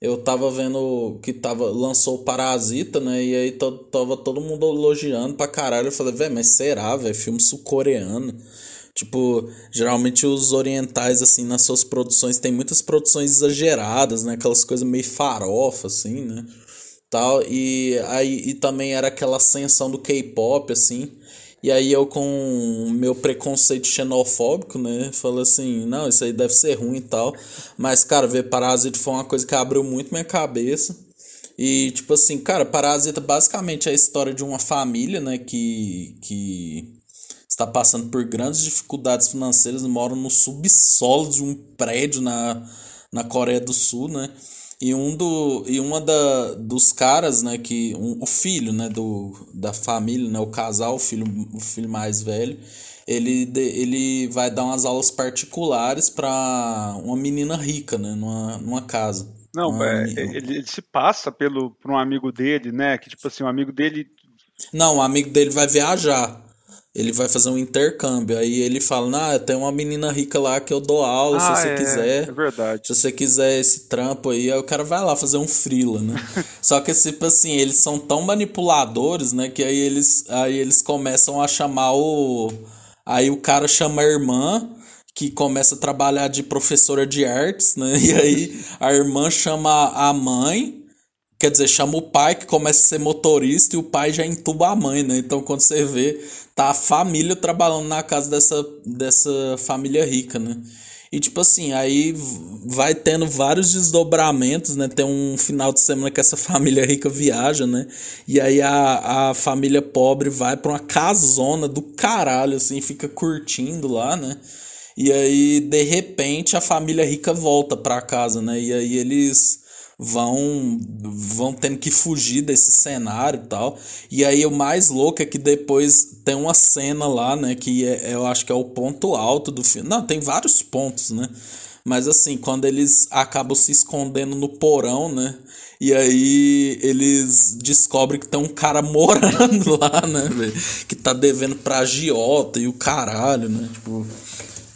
eu tava vendo que tava, lançou o Parasita, né? E aí tava todo mundo elogiando pra caralho. Eu falei, velho, mas será, velho? Filme sul-coreano. Tipo, geralmente os orientais, assim, nas suas produções, tem muitas produções exageradas, né? Aquelas coisas meio farofa, assim, né? Tal, e aí e também era aquela ascensão do K-pop, assim. E aí eu com meu preconceito xenofóbico, né, falo assim, não, isso aí deve ser ruim e tal. Mas, cara, ver Parasita foi uma coisa que abriu muito minha cabeça. E, tipo assim, cara, Parasita basicamente é a história de uma família, né, que, que está passando por grandes dificuldades financeiras, moram no subsolo de um prédio na, na Coreia do Sul, né? E um do e uma da, dos caras, né, que um, o filho, né, do da família, né, o casal, o filho o filho mais velho, ele ele vai dar umas aulas particulares para uma menina rica, né, numa, numa casa. Não, é, ele, ele, se passa pelo por um amigo dele, né, que tipo assim, um amigo dele Não, o amigo dele vai viajar ele vai fazer um intercâmbio. Aí ele fala: Nah, tem uma menina rica lá que eu dou aula, ah, se você é, quiser. É verdade. Se você quiser esse trampo aí, aí o cara vai lá fazer um frila, né? [LAUGHS] Só que, tipo assim, eles são tão manipuladores, né? Que aí eles, aí eles começam a chamar o. Aí o cara chama a irmã que começa a trabalhar de professora de artes, né? [LAUGHS] E aí a irmã chama a mãe Quer dizer, chama o pai que começa a ser motorista e o pai já entuba a mãe, né? Então quando você vê, tá a família trabalhando na casa dessa, dessa família rica, né? E tipo assim, aí vai tendo vários desdobramentos, né? Tem um final de semana que essa [LAUGHS] família rica viaja, né? E aí a, a família pobre vai pra uma casona do caralho, assim, fica curtindo lá, né? E aí, de repente, a família rica volta pra casa, né? E aí eles vão vão tendo que fugir desse cenário e tal. E aí o mais louco é que depois tem uma cena lá, né, que é, eu acho que é o ponto alto do filme. Não, tem vários pontos, né? Mas assim, quando eles acabam se escondendo no porão, né? E aí eles descobrem que tem um cara [LAUGHS] morando lá, né? Que tá devendo pra agiota e o caralho, né? Tipo,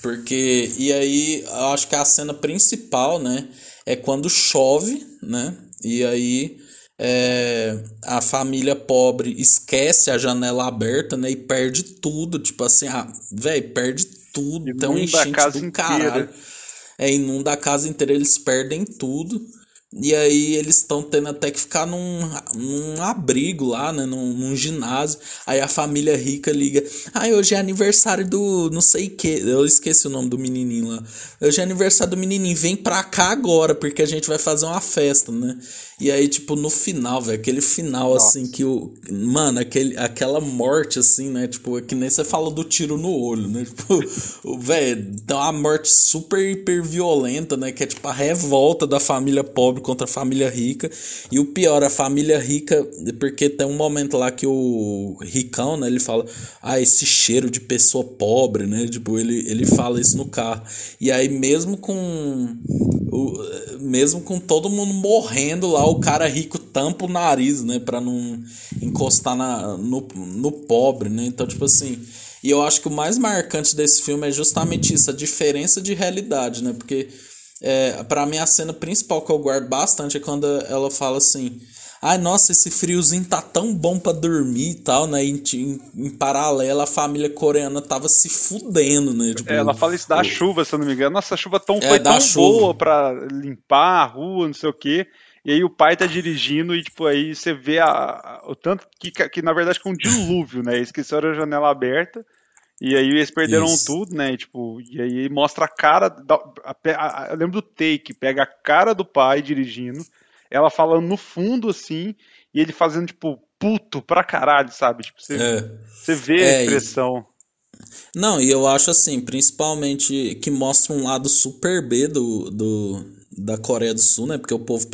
porque. E aí, eu acho que a cena principal, né? É quando chove, né? E aí é, a família pobre esquece a janela aberta, né? E perde tudo. Tipo assim, ah, velho, perde tudo. Inunda um enchente do caralho. É, inunda a casa inteira, eles perdem tudo. E aí eles estão tendo até que ficar num, num abrigo lá, né? Num, num, ginásio. Aí a família rica liga. Ah, hoje é aniversário do não sei que. Eu esqueci o nome do menininho lá. Hoje é aniversário do menininho. Vem pra cá agora, porque a gente vai fazer uma festa, né? E aí, tipo, no final, velho, aquele final, Nossa. assim, que o. Mano, aquele, aquela morte, assim, né? Tipo, é que nem você fala do tiro no olho, né? [LAUGHS] Tipo, velho, tem uma morte super hiper violenta, né? Que é tipo a revolta da família pobre contra a família rica. E o pior, a família rica, porque tem um momento lá que o ricão, né? Ele fala, ah, esse cheiro de pessoa pobre, né? Tipo, ele, ele fala isso no carro. E aí, mesmo com. O, mesmo com todo mundo morrendo lá, o cara rico tampa o nariz, né? Pra não encostar na, no, no pobre, né? Então, tipo assim. E eu acho que o mais marcante desse filme é justamente isso, a diferença de realidade, né? Porque, é, para mim, a cena principal que eu guardo bastante é quando ela fala assim. Ai, nossa, esse friozinho tá tão bom para dormir e tal, né? Em, em, em, paralelo, a família coreana tava se fudendo, né? Tipo, é, ela fala isso da o... chuva, se eu não me engano. Nossa, a chuva tão, é, foi tão chuva. boa pra limpar a rua, não sei o quê. E aí o pai tá dirigindo e, tipo, aí você vê a, a, o tanto que, que, na verdade, com um dilúvio, né? Esqueceram a janela aberta. E aí eles perderam Isso. tudo, né? E, tipo, e aí mostra a cara. Da, a, eu lembro do take, pega a cara do pai dirigindo ela falando no fundo, assim, e ele fazendo, tipo, puto pra caralho, sabe? Tipo, você, é. você vê é, a expressão. Não, e eu acho assim, principalmente que mostra um lado super B do, do, da Coreia do Sul, né? Porque o povo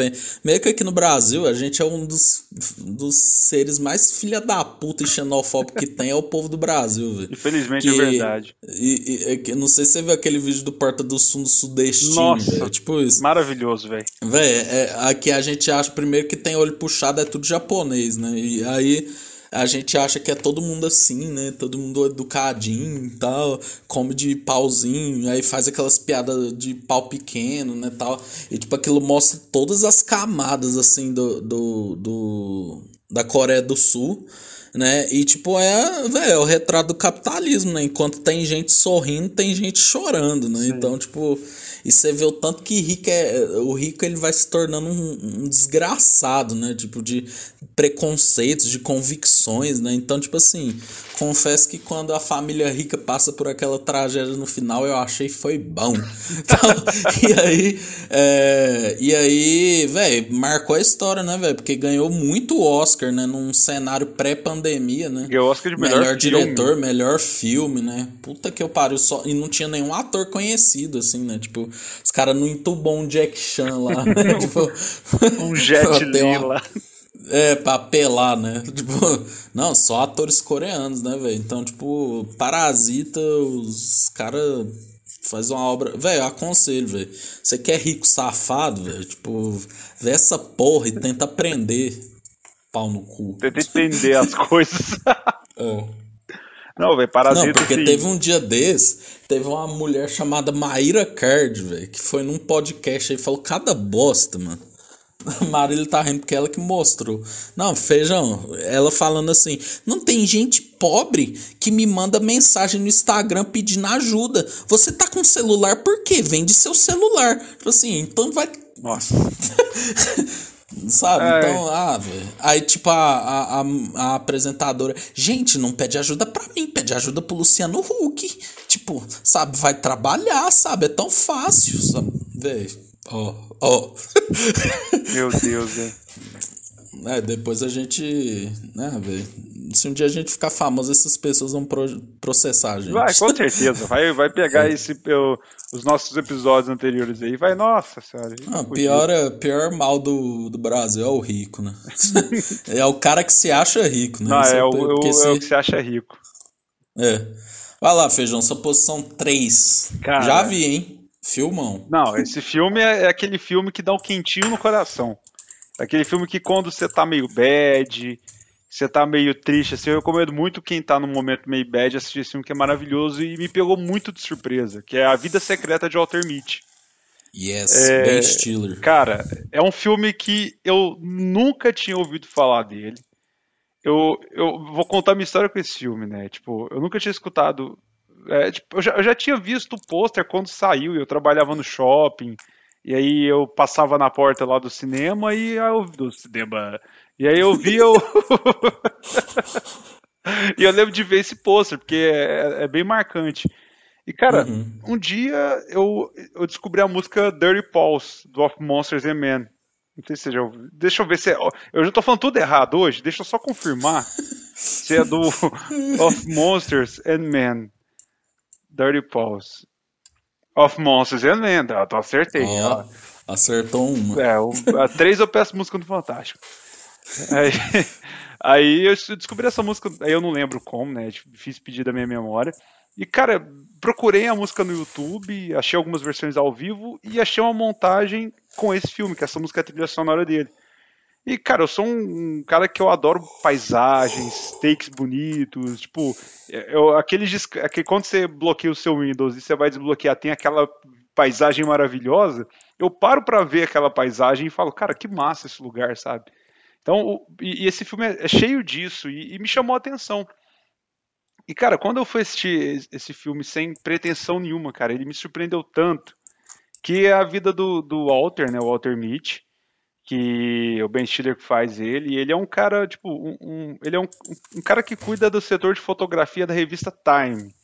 meio que aqui no Brasil a gente é um dos, dos seres mais filha da puta e xenofóbico que tem é o povo do Brasil, velho. Infelizmente que, é verdade. E, e, não sei se você viu aquele vídeo do Porta do Sul do Sudestino, velho. Tipo isso. Maravilhoso, velho. Velho, é, aqui a gente acha primeiro que tem olho puxado é tudo japonês, né? E aí a gente acha que é todo mundo assim, né? Todo mundo educadinho e tal, come de pauzinho, aí faz aquelas piadas de pau pequeno, né, tal. E tipo aquilo mostra todas as camadas assim do, do, do da Coreia do Sul. né? E tipo, é, véio, é o retrato do capitalismo, né? Enquanto tem gente sorrindo, tem gente chorando, né? Sim. Então, tipo, e você vê o tanto que rico é, o rico ele vai se tornando um, um, desgraçado, né? Tipo, de preconceitos, de convicções, né? Então, tipo assim, confesso que quando a família rica passa por aquela tragédia no final, eu achei foi bom. [LAUGHS] Então, e aí, é, e aí, velho, marcou a história, né, velho? Porque ganhou muito Oscar, né? Num cenário pré-pandemia, né? Ganhou Oscar de melhor, melhor diretor, melhor filme, né? Puta que eu pariu, só e não tinha nenhum ator conhecido, assim, né? Tipo, os caras não entubam um Jack Chan lá, né? [LAUGHS] tipo, [LAUGHS] um Jet [LAUGHS] Li uma... lá. É, pra apelar, né? Tipo, não, só atores coreanos, né, velho? Então, tipo, Parasita, os caras faz uma obra. Velho, aconselho, velho. Você quer rico safado, velho? Tipo, vê essa porra e tenta aprender. Pau no cu. Tenta entender as coisas. é. Não, velho, Parasita. Não, porque teve um dia desse, teve uma mulher chamada Maíra Card, velho, que foi num podcast aí e falou cada bosta, mano. [LAUGHS] Marília tá rindo porque ela que mostrou. Não, feijão, ela falando assim: não tem gente pobre que me manda mensagem no Instagram pedindo ajuda. Você tá com celular por quê? Vende seu celular. Tipo assim, então vai. Nossa. [LAUGHS] Sabe? É. Então, ah, velho. Aí, tipo, a, a, a, apresentadora. Gente, não pede ajuda pra mim, pede ajuda pro Luciano Huck. Tipo, sabe, vai trabalhar, sabe? É tão fácil, sabe? Velho. Ó, oh, ó. Oh. Meu Deus, velho. É, depois a gente. Né, velho. Se um dia a gente ficar famoso, essas pessoas vão pro processar a gente. Vai, com certeza. Vai, vai pegar [LAUGHS] é. esse, eu, os nossos episódios anteriores aí. Vai, nossa senhora. Ah, pior, é, pior mal do, do Brasil é o rico, né? [LAUGHS] é o cara que se acha rico, né? Não, é, o, o, se... é o que se acha rico. É. Vai lá, Feijão, sua posição 3. Cara, Já vi, hein? Filmão. Não, esse filme é, é, aquele filme que dá um quentinho no coração. Aquele filme que quando você tá meio bad, você tá meio triste, assim, eu recomendo muito quem tá num momento meio bad assistir esse filme que é maravilhoso e me pegou muito de surpresa, que é A Vida Secreta de Walter Mitty. Yes, é, Ben Stiller. Cara, é um filme que eu nunca tinha ouvido falar dele. Eu, eu vou contar minha história com esse filme, né? Tipo, eu nunca tinha escutado é, tipo, eu, já, eu já tinha visto o pôster quando saiu, eu trabalhava no shopping, e aí eu passava na porta lá do cinema e eu, do cinema. E aí eu via o. [LAUGHS] e eu lembro de ver esse pôster, porque é, é, bem marcante. E, cara, uhum. um dia eu, eu descobri a música Dirty Paws, do Of Monsters and Men. Não sei se você já ouviu. Deixa eu ver se é. Eu já tô falando tudo errado hoje, deixa eu só confirmar se é do [LAUGHS] Of Monsters and Men. Dirty Paws. Of Monsters and Men, eu tô acertei. Oh, acertou uma. É, o, a três eu peço música do Fantástico. Aí, [LAUGHS] aí eu descobri essa música, aí eu não lembro como, né? Fiz pedido da minha memória. E, cara, procurei a música no YouTube, achei algumas versões ao vivo e achei uma montagem com esse filme, que essa música é a trilha sonora dele. E, cara, eu sou um, cara que eu adoro paisagens, takes bonitos, tipo, eu, aqueles aquele, quando você bloqueia o seu Windows e você vai desbloquear, tem aquela paisagem maravilhosa, eu paro para ver aquela paisagem e falo, cara, que massa esse lugar, sabe? Então, o, e, e, esse filme é, é cheio disso e, e, me chamou a atenção. E, cara, quando eu fui assistir esse filme sem pretensão nenhuma, cara, ele me surpreendeu tanto que é a vida do, do Walter, né, Walter Mitty, que o Ben Stiller faz ele, e ele é um cara, tipo, um, um ele é um, um, cara que cuida do setor de fotografia da revista Time.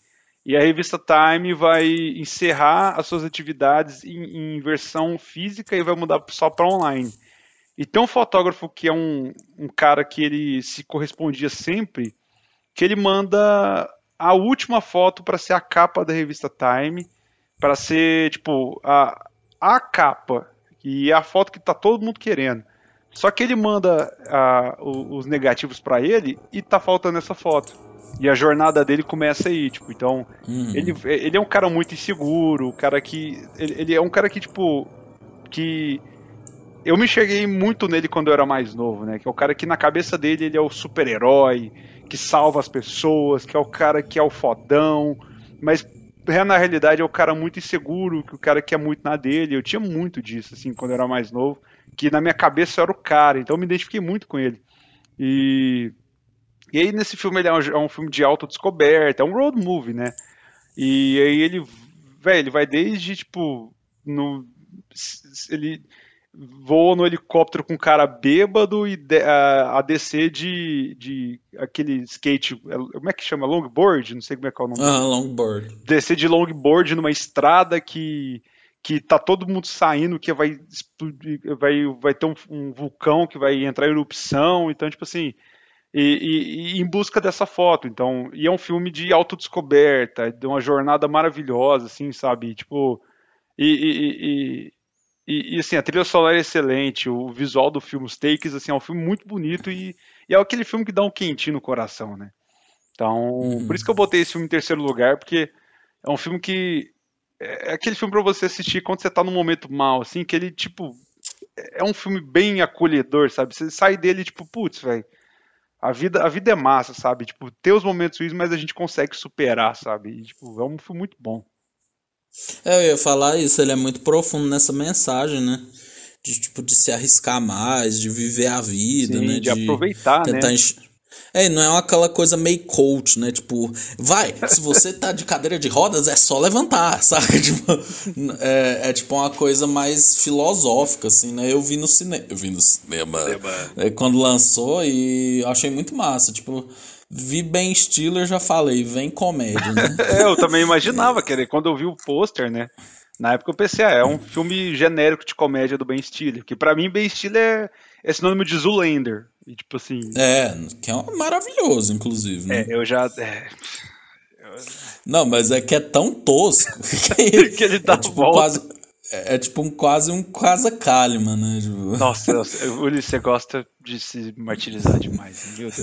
E a revista Time vai encerrar as suas atividades em, em versão física e vai mudar só para online. E tem um fotógrafo que é um, um cara que ele se correspondia sempre, que ele manda a última foto para ser a capa da revista Time, para ser, tipo, a, a capa e é a foto que tá todo mundo querendo. Só que ele manda os negativos para ele e tá faltando essa foto. E a jornada dele começa aí, tipo, então. Uhum. Ele, ele é um cara muito inseguro, um cara que. Ele, ele, é um cara que, tipo. Que. Eu me cheguei muito nele quando eu era mais novo, né? Que é o cara que na cabeça dele ele é o super-herói, que salva as pessoas, que é o cara que é o fodão. Mas na realidade é o cara muito inseguro, que o cara quer muito na dele. Eu tinha muito disso, assim, quando eu era mais novo, que na minha cabeça eu era o cara, então eu me identifiquei muito com ele. E, E aí nesse filme ele é um, é um filme de autodescoberta, é um road movie, né? E aí ele, velho, ele vai desde, tipo, no, ele voa no helicóptero com um cara bêbado e de, a, a descer de, de aquele skate, como é que chama? Longboard? Não sei como é que é o nome. Ah, longboard. Descer de longboard numa estrada que que tá todo mundo saindo, que vai explodir, vai, vai ter um, um vulcão que vai entrar em erupção, então, tipo assim, e, e, e, em busca dessa foto. Então, e é um filme de autodescoberta, de uma jornada maravilhosa, assim, sabe? Tipo, e, e, assim, a trilha sonora é excelente, o visual do filme, os takes, assim, é um filme muito bonito e, e é aquele filme que dá um quentinho no coração, né? Então, uhum. por isso que eu botei esse filme em terceiro lugar, porque é um filme que é, é aquele filme para você assistir quando você tá num momento mal, assim, que ele, tipo, é um filme bem acolhedor, sabe? Você sai dele, tipo, putz, velho, a vida, a vida é massa, sabe? Tipo, ter os momentos ruins, mas a gente consegue superar, sabe? E, tipo, é um filme muito bom. É, eu ia falar isso, ele é muito profundo nessa mensagem, né? De, tipo, de se arriscar mais, de viver a vida, Sim, né? De, de aproveitar, tentar né? Enx... É, não é aquela coisa meio coach, né? Tipo, vai, se você tá de cadeira de rodas, é só levantar, [LAUGHS] saca? Tipo, é, é tipo uma coisa mais filosófica, assim, né? Eu vi no cinema. Eu vi no cinema é, quando lançou e achei muito massa. Tipo, vi Ben Stiller, já falei, vem comédia, né? [LAUGHS] é, eu também imaginava, querer quando eu vi o pôster, né? Na época eu pensei, ah, é um filme genérico de comédia do Ben Stiller, que para mim Ben Stiller é, é sinônimo de Zoolander. E tipo assim. É, que é um maravilhoso, inclusive. Né? É, eu já. É... Não, mas é que é tão tosco [LAUGHS] que, [LAUGHS] que ele dá é, tipo, volta. Quase, é, é, tipo um, quase um Casa Kalimann, né? Tipo... Nossa, Ulisses, você gosta de se martirizar demais, meu Deus.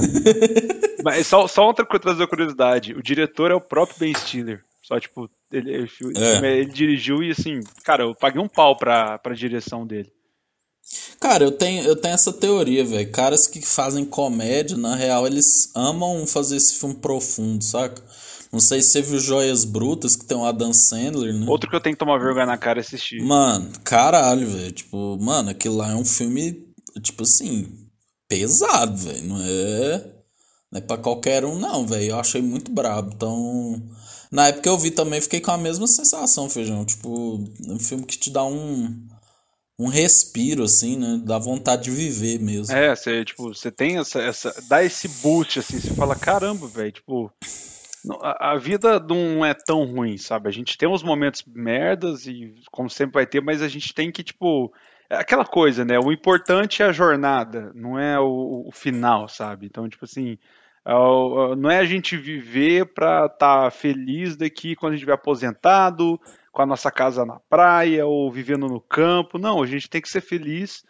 [LAUGHS] mas só, só outra coisa, trazer curiosidade: o diretor é o próprio Ben Stiller. Só, tipo, ele, ele, é. ele, dirigiu e assim, cara, eu paguei um pau pra, pra direção dele. Cara, eu tenho, eu tenho essa teoria, velho. Caras que fazem comédia, na real, eles amam fazer esse filme profundo, saca? Não sei se você viu Joias Brutas, que tem o Adam Sandler, né? Outro que eu tenho que tomar vergonha na cara é assistir. Mano, caralho, velho. Tipo, mano, aquilo lá é um filme, tipo assim, pesado, velho. Não é. Não é pra qualquer um, não, velho. Eu achei muito brabo. Então. Na época eu vi também, fiquei com a mesma sensação, feijão. Tipo, um filme que te dá um um respiro, assim, né? Dá vontade de viver mesmo. É, você, tipo, você tem essa, essa. dá esse boost, assim, você fala, caramba, velho, tipo. A, vida não é tão ruim, sabe? A gente tem uns momentos merdas e, como sempre vai ter, mas a gente tem que, tipo. É aquela coisa, né? O importante é a jornada, não é o, o final, sabe? Então, tipo assim. É não é a gente viver pra estar tá feliz daqui quando a gente estiver aposentado, com a nossa casa na praia ou vivendo no campo. Não, a gente tem que ser feliz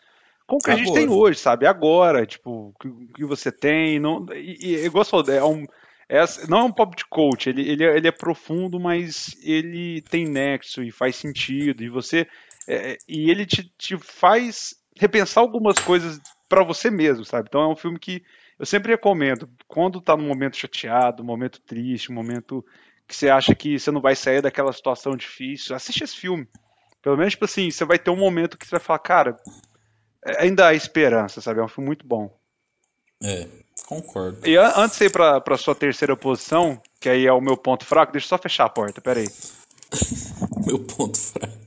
com o que Agora. a gente tem hoje, sabe? Agora, tipo, o que você tem. Não, e, e igual você falou, é um, é, não é um pop de coach, ele, ele, é, ele é profundo, mas ele tem nexo e faz sentido. E você. É, e ele te, te faz repensar algumas coisas para você mesmo, sabe? Então é um filme que eu sempre recomendo. Quando tá num momento chateado, momento triste, momento que você acha que você não vai sair daquela situação difícil, assiste esse filme. Pelo menos, tipo assim, você vai ter um momento que você vai falar, cara, é, ainda há esperança, sabe? É um filme muito bom. É, concordo. E antes de ir pra, pra sua terceira posição, que aí é o meu ponto fraco, deixa eu só fechar a porta, peraí. [LAUGHS] meu ponto fraco.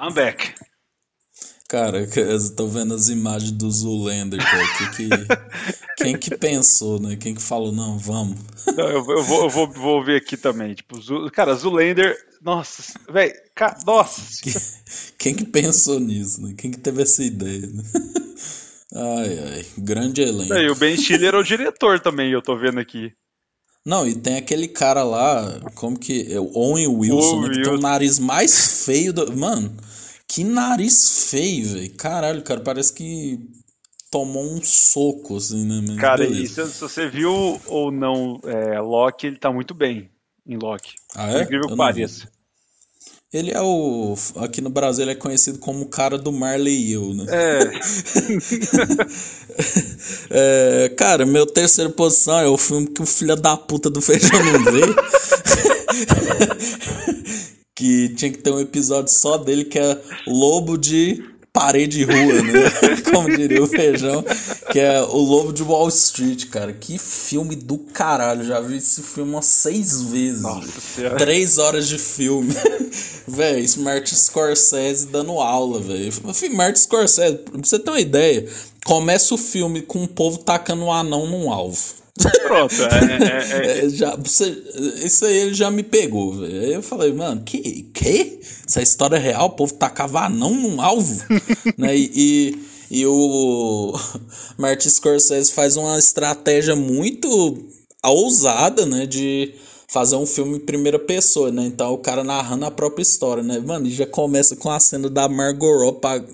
I'm back. Cara, eu tô vendo as imagens do Zoolander, cara. Que, que, [LAUGHS] quem que pensou, né? Quem que falou, não, vamos. Não, eu, eu, vou, eu vou, vou ver aqui também. Tipo, cara, Zoolander. Nossa, velho. Nossa. [LAUGHS] Quem que pensou nisso, né? Quem que teve essa ideia? Né? [LAUGHS] Ai, ai. Grande elenco. E o Ben Stiller é o diretor também, eu tô vendo aqui. Não, e tem aquele cara lá, como que. É o Owen Wilson, né, que tem o nariz mais feio do. Mano. Que nariz feio, velho. Caralho, cara, parece que tomou um soco, assim, né? Mas cara, e se, se, você viu ou não é, Loki, ele tá muito bem em Loki. Ah, é? Incrível que pareça. Ele é o. Aqui no Brasil ele é conhecido como o cara do Marley e eu, né? É. [LAUGHS] é. Cara, meu terceira posição é o filme que o filho da puta do feijão não vê. [LAUGHS] que tinha que ter um episódio só dele que é Lobo de parede de rua, né? [LAUGHS] Como diria o feijão, que é O Lobo de Wall Street, cara. Que filme do caralho. Já vi esse filme umas seis vezes. Nossa Três horas de filme. [LAUGHS] velho, esse Martin Scorsese dando aula, velho. Martin Scorsese, pra você ter uma ideia, começa o filme com o povo tacando um anão num alvo. Pronto, é, é, [LAUGHS] é. já, você, isso aí ele já me pegou. Véio. Eu falei, mano, que? que? Essa história é real? O povo tacava anão num alvo? [LAUGHS] né? E, e, e, o [LAUGHS] Martin Scorsese faz uma estratégia muito ousada, né? De fazer um filme em primeira pessoa, né? Então o cara narrando a própria história, né? Mano, e já começa com a cena da Margot Robbie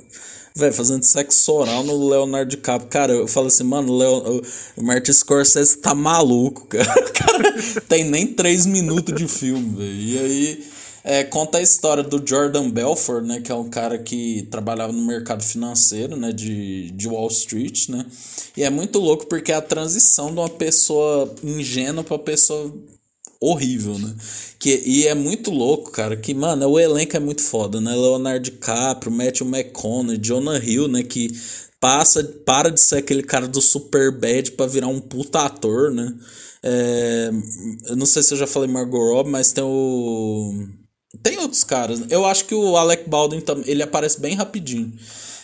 velho, fazendo sexo oral no Leonardo DiCaprio. Cara, eu falo assim, mano, Leo, o Martin Scorsese tá maluco, [LAUGHS] cara. Cara tem nem três minutos de filme, velho. E aí é, conta a história do Jordan Belfort, né, que é um cara que trabalhava no mercado financeiro, né, de, de Wall Street, né, e é muito louco porque é a transição de uma pessoa ingênua para pessoa horrível, né? Que, e é muito louco, cara, que, mano, o elenco é muito foda, né? Leonardo DiCaprio, Matthew McConaughey, Jonah Hill, né? Que passa, para de ser aquele cara do super bad pra virar um puta ator, né? É, eu não sei se eu já falei Margot Robbie, mas tem o... Tem outros caras. Eu acho que o Alec Baldwin, ele aparece bem rapidinho.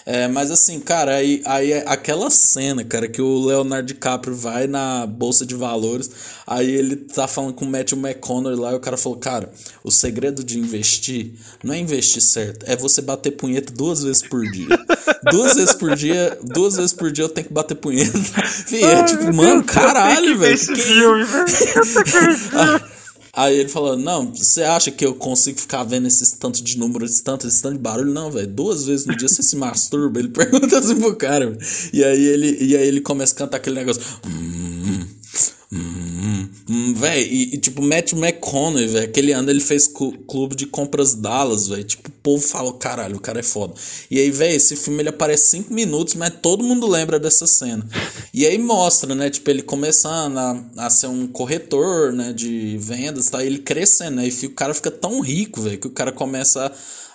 É, mas assim, cara, aí, aí é aquela cena, cara, que o Leonardo DiCaprio vai na Bolsa de Valores, aí ele tá falando com o Matthew McConaughey lá, e o cara falou, cara, o segredo de investir não é investir certo, é você bater punheta duas vezes por dia. duas vezes por dia, duas vezes por dia eu tenho que bater punheta. [LAUGHS] Fih, é tipo, mano, caralho, velho. Que... Filme, [LAUGHS] Aí ele falou: Não, você acha que eu consigo ficar vendo esses tanto de números, esse tanto, esse tanto de barulho? Não, velho. Duas vezes no dia você se [LAUGHS] masturba. Ele pergunta assim pro cara. E aí ele, e aí ele começa a cantar aquele negócio. Hum, hum, hum, velho, e, e, tipo, Matt McConaughey, velho, aquele ano ele fez clube de compras Dallas, velho. Tipo, povo falou, caralho, o cara é foda. E aí, velho, esse filme ele aparece cinco minutos, mas todo mundo lembra dessa cena. E aí mostra, né, tipo, ele começando a, a ser um corretor, né, de vendas, tá? Ele crescendo, né? E o cara fica tão rico, velho, que o cara começa a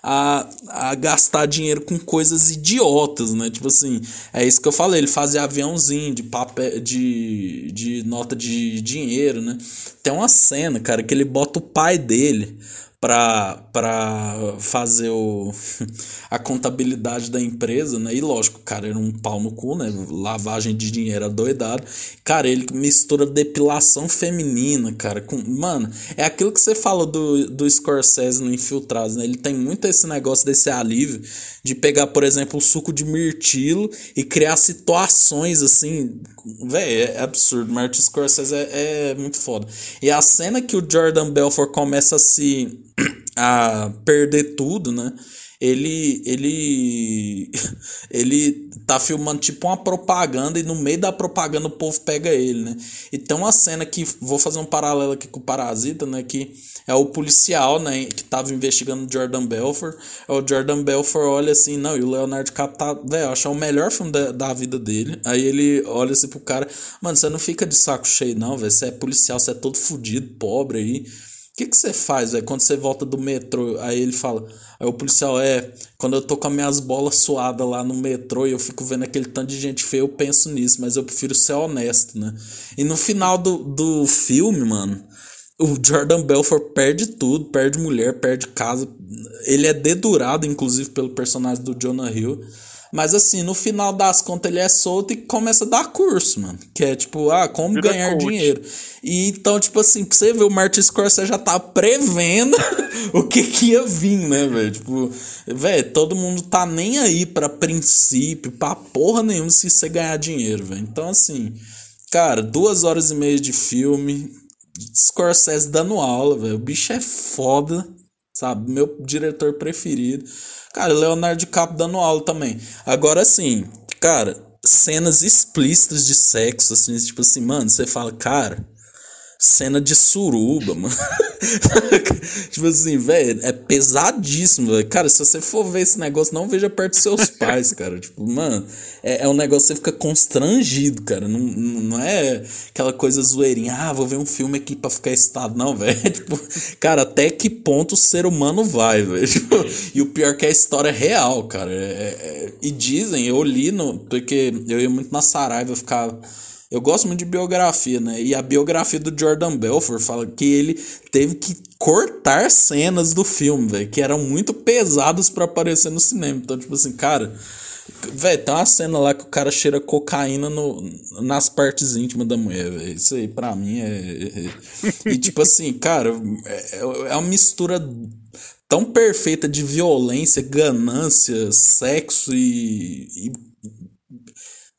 a, a gastar dinheiro com coisas idiotas, né? Tipo assim, é isso que eu falei, ele fazia aviãozinho de papel, de, de nota de dinheiro, né? Tem uma cena, cara, que ele bota o pai dele para fazer o, [LAUGHS] a contabilidade da empresa, né? E lógico, cara, era um pau no cu, né? Lavagem de dinheiro adoidado. Cara, ele mistura depilação feminina, cara, com. Mano, é aquilo que você fala do, do Scorsese no Infiltrados, né? Ele tem muito esse negócio desse alívio de pegar, por exemplo, o suco de mirtilo e criar situações assim. Véi, é absurdo. Martin Scorsese é, é muito foda. E a cena que o Jordan Belfort começa a se [CLEARS THROAT] a perder tudo, né? Ele ele [LAUGHS] ele tá filmando tipo uma propaganda e no meio da propaganda o povo pega ele, né? E tem uma cena que vou fazer um paralelo aqui com o Parasita, né, que é o policial, né, que tava investigando o Jordan Belfort. É o Jordan Belfort olha assim, não, e o Leonardo DiCaprio tá, velho, acho é o melhor filme da, da vida dele. Aí ele olha assim pro cara, mano, você não fica de saco cheio não, velho, você é policial, você é todo fudido, pobre aí. Que, que você faz, velho, quando você volta do metrô? Aí ele fala, aí o policial, é, quando eu tô com as minhas bolas suadas lá no metrô e eu fico vendo aquele tanto de gente feia, eu penso nisso, mas eu prefiro ser honesto, né? E no final do, do filme, mano, o Jordan Belfort perde tudo, perde mulher, perde casa. Ele é dedurado, inclusive, pelo personagem do Jonah Hill. Mas assim, no final das contas ele é solto e começa a dar curso, mano. Que é tipo, ah, como Vira ganhar coach. dinheiro. E então, tipo assim, pra você ver, o Martin Scorsese já tá prevendo [LAUGHS] o que que ia vir, né, velho? Tipo, velho, todo mundo tá nem aí pra princípio, pra porra nenhuma se você ganhar dinheiro, velho. Então, assim, cara, duas horas e meia de filme, Scorsese dando aula, velho. O bicho é foda, sabe? Meu diretor preferido. Cara, Leonardo DiCaprio dando aula também. Agora sim, cara, cenas explícitas de sexo, assim, tipo assim, mano, você fala, cara, cena de suruba, mano. [LAUGHS] tipo assim, velho, é pesadíssimo, velho. Cara, se você for ver esse negócio, não veja perto dos seus [LAUGHS] pais, cara. Tipo, mano, é, é um negócio que você fica constrangido, cara. Não, não é aquela coisa zoeirinha, ah, vou ver um filme aqui pra ficar excitado. Não, [LAUGHS] velho. Tipo, cara, até que ponto o ser humano vai, velho. Tipo, e o pior é que a história é real, cara. É, é, e dizem, eu li no. Porque eu ia muito na Saraiva ficar eu gosto muito de biografia, né? E a biografia do Jordan Belfort fala que ele teve que cortar cenas do filme, velho, que eram muito pesadas para aparecer no cinema. Então, tipo assim, cara, velho, tem uma cena lá que o cara cheira cocaína no, nas partes íntimas da mulher, velho. Isso aí pra mim é, é, é. E tipo assim, cara, é, é uma mistura tão perfeita de violência, ganância, sexo e, e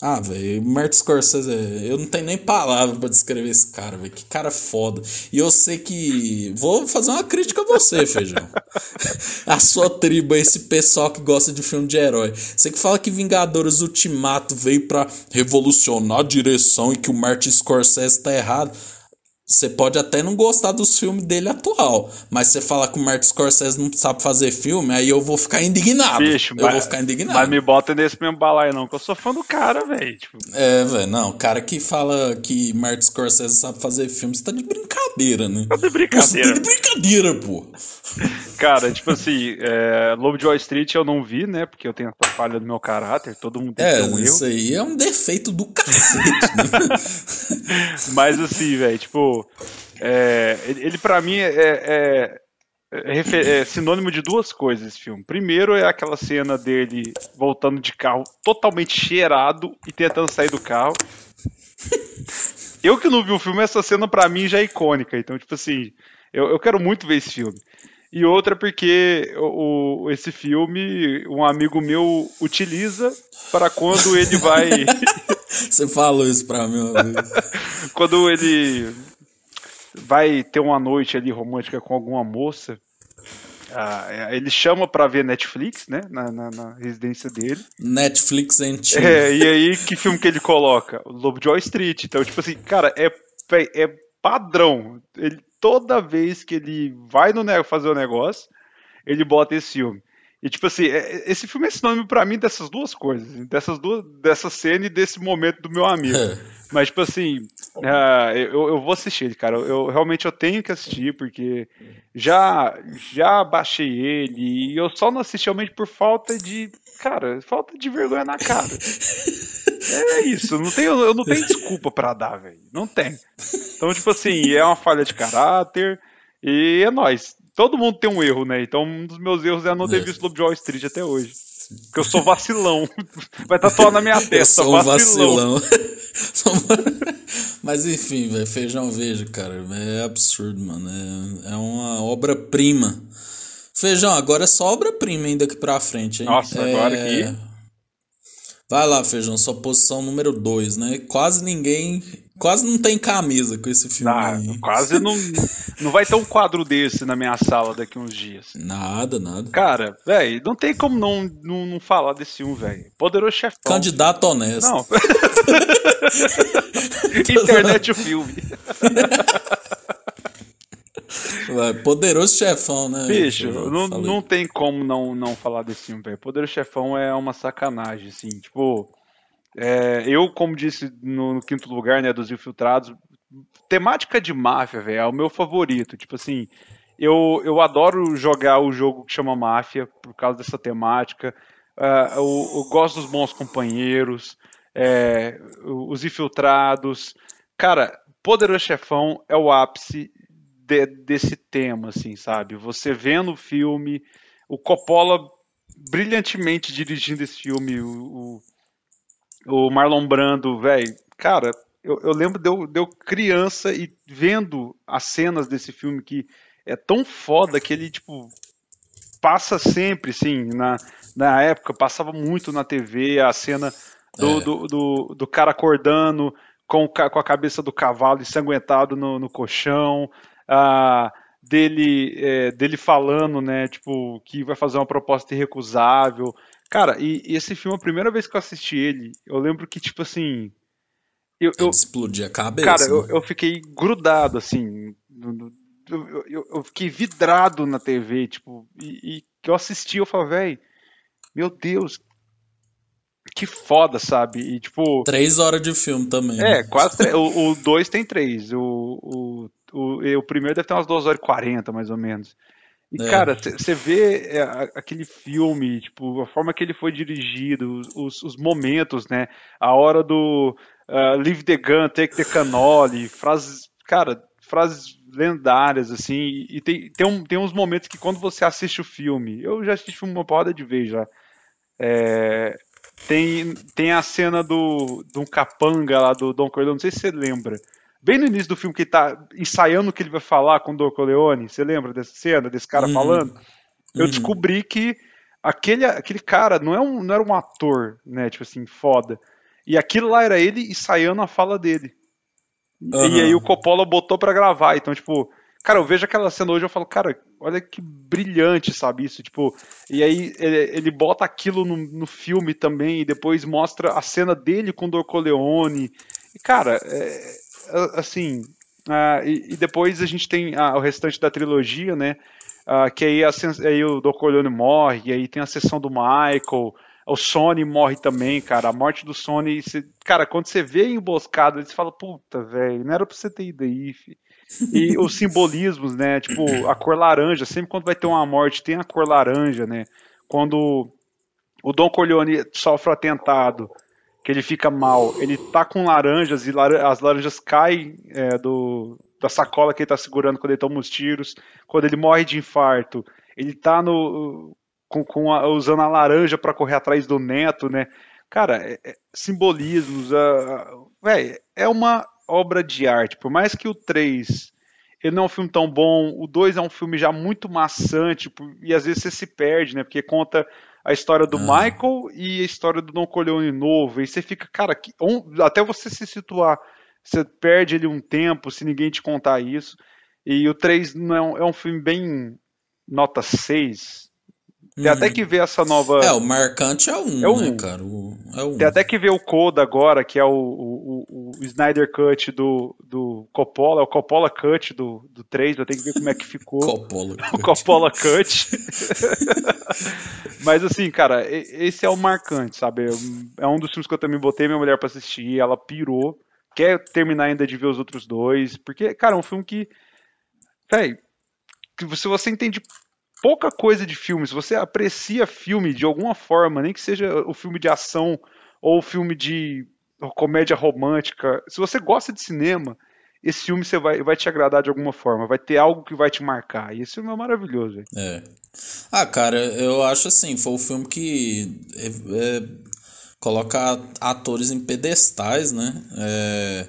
ah, velho, Martin Scorsese, eu não tenho nem palavra para descrever esse cara, velho. Que cara foda. E eu sei que. Vou fazer uma crítica a você, Feijão. [LAUGHS] a sua tribo, esse pessoal que gosta de filme de herói. Você que fala que Vingadores Ultimato veio para revolucionar a direção e que o Martin Scorsese tá errado. Você pode até não gostar dos filmes dele atual, mas você falar que o Martin Scorsese não sabe fazer filme, aí eu vou ficar indignado. Bicho, eu mas, vou ficar indignado. Mas me bota nesse mesmo balaio não, que eu sou fã do cara, velho. Tipo... É, velho, não, o cara que fala que Martin Scorsese sabe fazer filme, você tá de brincadeira, né? Tá de brincadeira. Você tá de brincadeira, pô. [LAUGHS] Cara, tipo assim, é, Lobo de Wall Street eu não vi, né? Porque eu tenho essa falha do meu caráter, todo mundo tem é, um isso aí é um defeito do cacete, né? [LAUGHS] Mas assim, velho, tipo, é, ele, para mim é, é, é, é, sinônimo de duas coisas esse filme. Primeiro é aquela cena dele voltando de carro totalmente cheirado e tentando sair do carro. Eu que não vi o filme, essa cena para mim já é icônica. Então, tipo assim, eu, eu quero muito ver esse filme. E outra porque o, o, esse filme um amigo meu utiliza para quando ele vai. [LAUGHS] Você falou isso pra mim. [LAUGHS] quando ele vai ter uma noite ali romântica com alguma moça. Ah, ele chama para ver Netflix, né? Na, na, na, residência dele. Netflix chill. É, e aí, que filme que ele coloca? O Lobo de Wall Street. Então, tipo assim, cara, é, é padrão. Ele, toda vez que ele vai no fazer o negócio, ele bota esse filme. E tipo assim, é, esse filme é sinônimo para mim dessas duas coisas, dessas duas, dessa cena e desse momento do meu amigo. Mas tipo assim, uh, eu, eu vou assistir ele, cara. Eu realmente eu tenho que assistir porque já já baixei ele e eu só não assisti realmente por falta de, cara, falta de vergonha na cara. É isso, não tenho, eu não tenho desculpa para dar, velho. Não tem. Então, tipo assim, é uma falha de caráter e é nós todo mundo tem um erro, né? Então um dos meus erros é não ter é. visto Lobo de Wall Street até hoje. Porque eu sou vacilão. [LAUGHS] Vai tatuar na minha testa, eu sou vacilão. vacilão. [LAUGHS] [LAUGHS] Mas enfim, velho, feijão vejo, cara. É absurdo, mano. É, é uma obra-prima. Feijão, agora é só obra-prima ainda aqui pra frente, hein? Nossa, é... agora aqui. Vai lá, Feijão, sua posição número 2, né? Quase ninguém Quase não tem camisa com esse filme. Ah, quase não. Não vai ter um quadro desse na minha sala daqui uns dias. Nada, nada. Cara, velho, não tem como não, não, não falar desse filme, velho. Poderoso Chefão. Candidato honesto. Não. [LAUGHS] Internet o filme. [LAUGHS] Poderoso Chefão, né? Bicho, não, não tem como não, não falar desse filme, velho. Poderoso Chefão é uma sacanagem, assim. Tipo, é, eu, como disse no, no, quinto lugar, né, dos infiltrados, temática de máfia, velho, é o meu favorito. Tipo assim, eu, eu adoro jogar o jogo que chama Máfia por causa dessa temática. Uh, eu, eu, gosto dos bons companheiros, é, os infiltrados. Cara, Poderoso Chefão é o ápice de, desse tema, assim, sabe? Você vendo o filme, o Coppola brilhantemente dirigindo esse filme, o, o o Marlon Brando, velho, cara, eu, eu, lembro de eu, de eu criança e vendo as cenas desse filme que é tão foda que ele, tipo, passa sempre, sim, na, na época, passava muito na TV a cena do, é. do, do, do, cara acordando com, com a cabeça do cavalo ensanguentado no, no colchão, ah, dele, é, dele falando, né, tipo, que vai fazer uma proposta irrecusável, Cara, e, e, esse filme, a primeira vez que eu assisti ele, eu lembro que, tipo assim. Eu, eu, explodir a cabeça. Cara, eu, né? eu fiquei grudado, assim. Eu, eu, eu, fiquei vidrado na TV, tipo, e, e que eu assisti, eu falei, velho, meu Deus, que foda, sabe? E tipo. Três horas de filme também. É, né? quase. o, o dois tem três. O, o, o, o primeiro deve ter umas duas horas e quarenta, mais ou menos. E, é. cara, você vê é, aquele filme, tipo, a forma que ele foi dirigido, os, os momentos, né? A hora do uh, Leave the Gun, Take the Cannoli, frases, cara, frases lendárias, assim, e tem, tem, um, tem uns momentos que quando você assiste o filme, eu já assisti uma porrada de vez já, é, tem, tem a cena do, do capanga lá do Don Corleone, não sei se você lembra. Bem no início do filme que ele tá ensaiando o que ele vai falar com o Don Corleone, você lembra dessa cena, desse cara uhum. falando? Eu uhum. descobri que aquele, aquele cara não, é um, não era um ator, né, tipo assim, foda. E aquilo lá era ele ensaiando a fala dele. Uhum. E aí o Coppola botou para gravar. Então, tipo, cara, eu vejo aquela cena hoje eu falo, cara, olha que brilhante, sabe? Isso, tipo. E aí ele, ele bota aquilo no, no, filme também, e depois mostra a cena dele com o Dorcoleone. E, cara, é assim. Uh, e, e, depois a gente tem uh, o restante da trilogia, né? Uh, que aí, a, aí o Dorcoleone morre, e aí tem a sessão do Michael. O Sony morre também, cara. A morte do Sony. Você, cara, quando você vê emboscado, você fala, puta, velho, não era pra você ter ido aí, filho. E [LAUGHS] os simbolismos, né? Tipo, a cor laranja. Sempre quando vai ter uma morte, tem a cor laranja, né? Quando o Don Corleone sofre o atentado, que ele fica mal, ele tá com laranjas e lar as laranjas caem é, do, da sacola que ele tá segurando quando ele toma os tiros. Quando ele morre de infarto, ele tá no, com, com a, usando a laranja para correr atrás do neto, né? Cara, é, é, simbolismos, véio, é uma obra de arte. Por mais que o 3 ele não é um filme tão bom, o 2 é um filme já muito maçante, e às vezes você se perde, né? Porque conta a história do ah. Michael e a história do Don Corleone novo, e você fica, cara, que, um, até você se situar, você perde ele um tempo se ninguém te contar isso. E o 3 não é um, é um filme bem nota 6, tem até uhum. que ver essa nova. É, o marcante é um, é um. né, cara? O, é um. Tem até que ver o Coda agora, que é o, o, o, Snyder Cut do, do Coppola, é o Coppola Cut do, do 3, eu tenho que ver como é que ficou. Coppola [LAUGHS] o Coppola Cut. [LAUGHS] Mas assim, cara, esse é o marcante, sabe? É um dos filmes que eu também botei minha mulher pra assistir, ela pirou, quer terminar ainda de ver os outros dois, porque, cara, é um filme que. Véi, se você entende pouca coisa de filme, se você aprecia filme de alguma forma, nem que seja o filme de ação ou o filme de comédia romântica, se você gosta de cinema, esse filme você vai, vai te agradar de alguma forma, vai ter algo que vai te marcar. E esse filme é maravilhoso. É. Ah, cara, eu acho assim, foi o um filme que é, é, coloca atores em pedestais, né? É,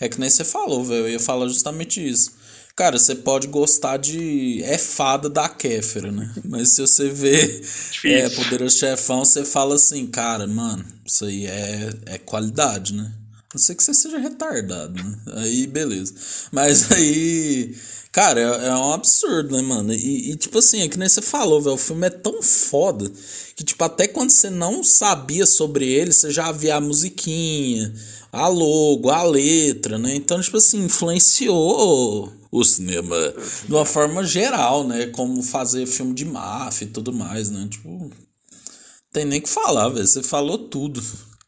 é que nem você falou, velho. Eu ia falar justamente isso. Cara, você pode gostar de. É fada da Kéfera, né? Mas se você vê é, Poderoso Chefão, você fala assim, cara, mano, isso aí é, é qualidade, né? A não ser que você seja retardado, né? Aí, beleza. Mas aí. Cara, é, é um absurdo, né, mano? E, e, tipo assim, é que nem você falou, velho. O filme é tão foda que, tipo, até quando você não sabia sobre ele, você já via a musiquinha, a logo, a letra, né? Então, tipo assim, influenciou o cinema de uma forma geral, né? Como fazer filme de máfia e tudo mais, né? Tipo, tem nem que falar, velho. Você falou tudo.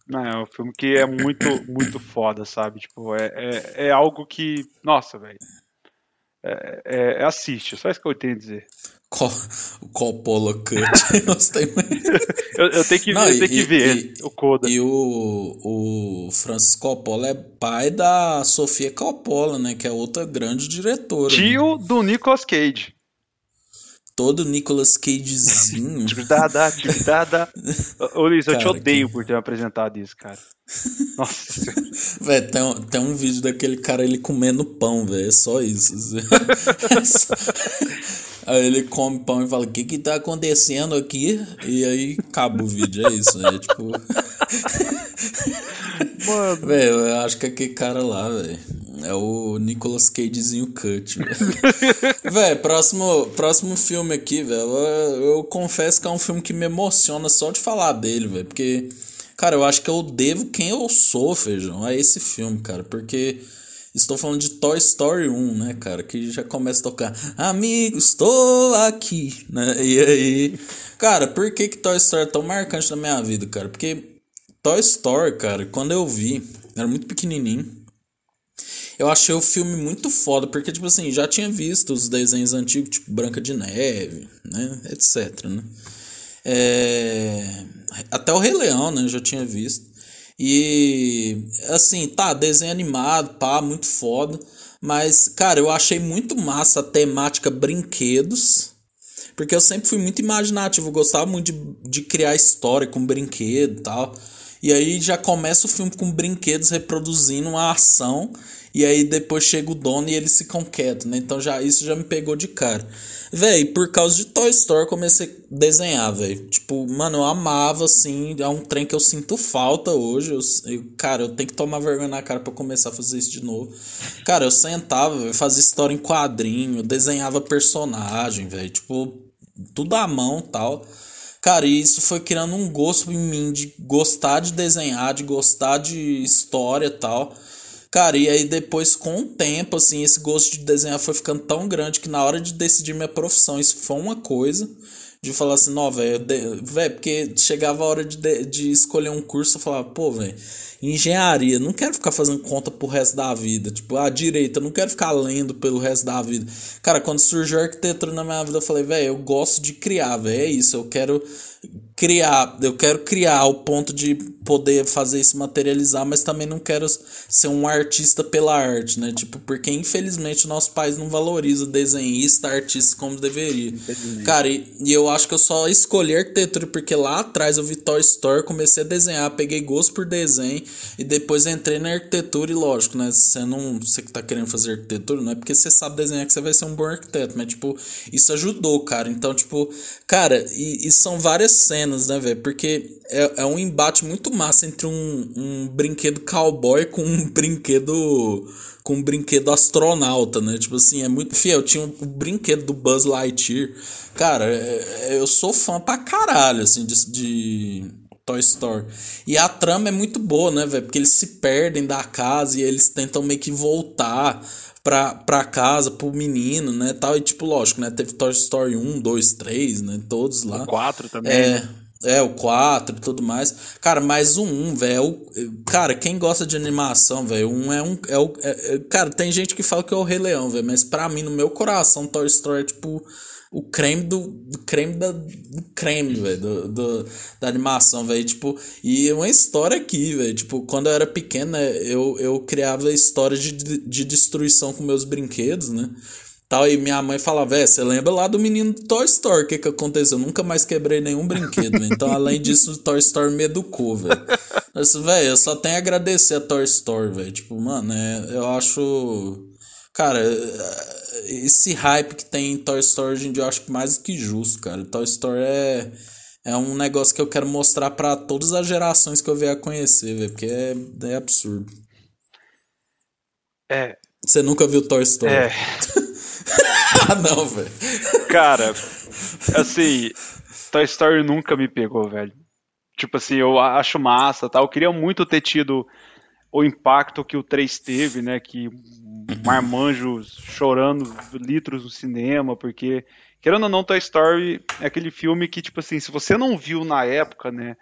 Não, é um filme que é muito, muito foda, sabe? Tipo, é, é, é algo que. Nossa, velho. É, é, é, assiste, só isso que eu tenho a dizer. O Coppola Cut. eu, eu, tenho que, Não, eu tenho e, que ver e, o Coda. E o, o Francis Coppola é pai da Sofia Coppola, né? Que é outra grande diretora. Tio né? do Nicolas Cage. Todo Nicolas Cagezinho. Atividade, atividade. [LAUGHS] Ô Luiz, eu te odeio que... por ter apresentado isso, cara. Nossa. [LAUGHS] velho, tem, um, tem um vídeo daquele cara ele comendo pão, velho. É só isso. [LAUGHS] É só... Aí ele come pão e fala: O que que tá acontecendo aqui? E aí acaba o vídeo. É isso. É tipo. Mano. Velho, eu acho que aquele cara lá, velho. É o Nicolas Cagezinho Cut, velho. [LAUGHS] próximo, próximo filme aqui, velho. Eu, eu, confesso que é um filme que me emociona só de falar dele, velho. Porque Cara, eu acho que eu devo quem eu sou, feijão, a esse filme, cara, porque estou falando de Toy Story 1, né, cara, que já começa a tocar Amigo, estou aqui, né? E aí, cara, por que que Toy Story é tão marcante na minha vida, cara? Porque Toy Story, cara, quando eu vi, era muito pequenininho. Eu achei o filme muito foda, porque, tipo assim, já tinha visto os desenhos antigos, tipo Branca de Neve, né? Etc, né? É... Até o Rei Leão, né? Eu já tinha visto. E, assim, tá, desenho animado, pá, muito foda. Mas, cara, eu achei muito massa a temática brinquedos. Porque eu sempre fui muito imaginativo, eu gostava muito de, de criar história com brinquedo e tal. E aí já começa o filme com brinquedos reproduzindo uma ação e aí depois chega o dono e eles ficam quietos, né? Então já isso já me pegou de cara. Véi, por causa de Toy Story comecei a desenhar, velho. Tipo, mano, eu amava, assim. É um trem que eu sinto falta hoje. Eu, eu, cara, eu tenho que tomar vergonha na cara pra começar a fazer isso de novo. Cara, eu sentava, fazia história em quadrinho, desenhava personagem, velho. Tipo, tudo à mão tal. Cara, isso foi criando um gosto em mim de gostar de desenhar, de gostar de história tal. Cara, e aí depois, com o tempo, assim, esse gosto de desenhar foi ficando tão grande que na hora de decidir minha profissão, isso foi uma coisa. De falar assim, não, velho, velho, porque chegava a hora de, de escolher um curso, eu falava, pô, velho, engenharia, não quero ficar fazendo conta pro resto da vida. Tipo, a direita, não quero ficar lendo pelo resto da vida. Cara, quando surgiu arquitetura na minha vida, eu falei, velho, eu gosto de criar, velho, é isso, eu quero criar, eu quero criar ao ponto de poder fazer isso materializar, mas também não quero ser um artista pela arte, né? Tipo, porque infelizmente nosso país não valoriza desenhista, artista como deveria. Cara, e, e, eu acho que eu só escolhi arquitetura porque lá atrás eu vi Toy Story, comecei a desenhar, peguei gosto por desenho e depois entrei na arquitetura e lógico, né? Você não, você que tá querendo fazer arquitetura, não é porque você sabe desenhar que você vai ser um bom arquiteto, mas tipo, isso ajudou, cara. Então, tipo, cara, e, e são várias cenas, né, velho? Porque é, é um embate muito massa entre um, um brinquedo cowboy com um brinquedo com um brinquedo astronauta, né? Tipo assim, é muito fiel. Tinha um, um brinquedo do Buzz Lightyear. Cara, é, é, eu sou fã pra caralho, assim, de, de Toy Story. E a trama é muito boa, né, velho? Porque eles se perdem da casa e eles tentam meio que voltar pra, pra casa, pro menino, né, tal. E, tipo, lógico, né, teve Toy Story 1, 2, 3, né, todos lá. O 4 também. É, né? é, o 4 e tudo mais. Cara, mas o 1, velho, cara, quem gosta de animação, velho, um é um, é o, é, é, cara, tem gente que fala que é o Rei Leão, velho, mas pra mim, no meu coração, Toy Story é, tipo o creme do, do creme da, do creme, velho, do, do, da animação, velho, tipo, e uma história aqui, velho, tipo, quando eu era pequena, eu, eu criava histórias de, de destruição com meus brinquedos, né, tal, e minha mãe falava, velho, você lembra lá do menino do Toy Story, o que que aconteceu? Eu nunca mais quebrei nenhum brinquedo, então, além disso, o Toy Story me educou, velho. Mas, velho, eu só tenho a agradecer a Toy Story, velho, tipo, mano, é, eu acho... Cara, esse hype que tem em Toy Story hoje em dia eu acho que mais do que justo, cara. Toy Story é, é um negócio que eu quero mostrar para todas as gerações que eu vier a conhecer, velho, porque é, é absurdo. É. Você nunca viu Toy Story? É. [LAUGHS] ah, não, velho. Cara, assim, Toy Story nunca me pegou, velho. Tipo assim, eu acho massa, tá? Eu queria muito ter tido o impacto que o 3 teve, né? Que marmanjos chorando litros no cinema, porque, querendo ou não, Toy Story é aquele filme que, tipo assim, se você não viu na época, né?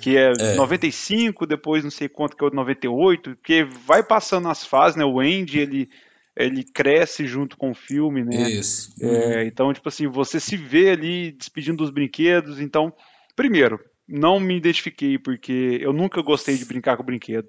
Que é, é. 95, depois não sei quanto que é o 98, porque vai passando as fases, né? O Andy, ele, ele cresce junto com o filme, né? Isso. É, uhum. então, tipo assim, você se vê ali despedindo dos brinquedos. Então, primeiro, não me identifiquei, porque eu nunca gostei de brincar com brinquedo.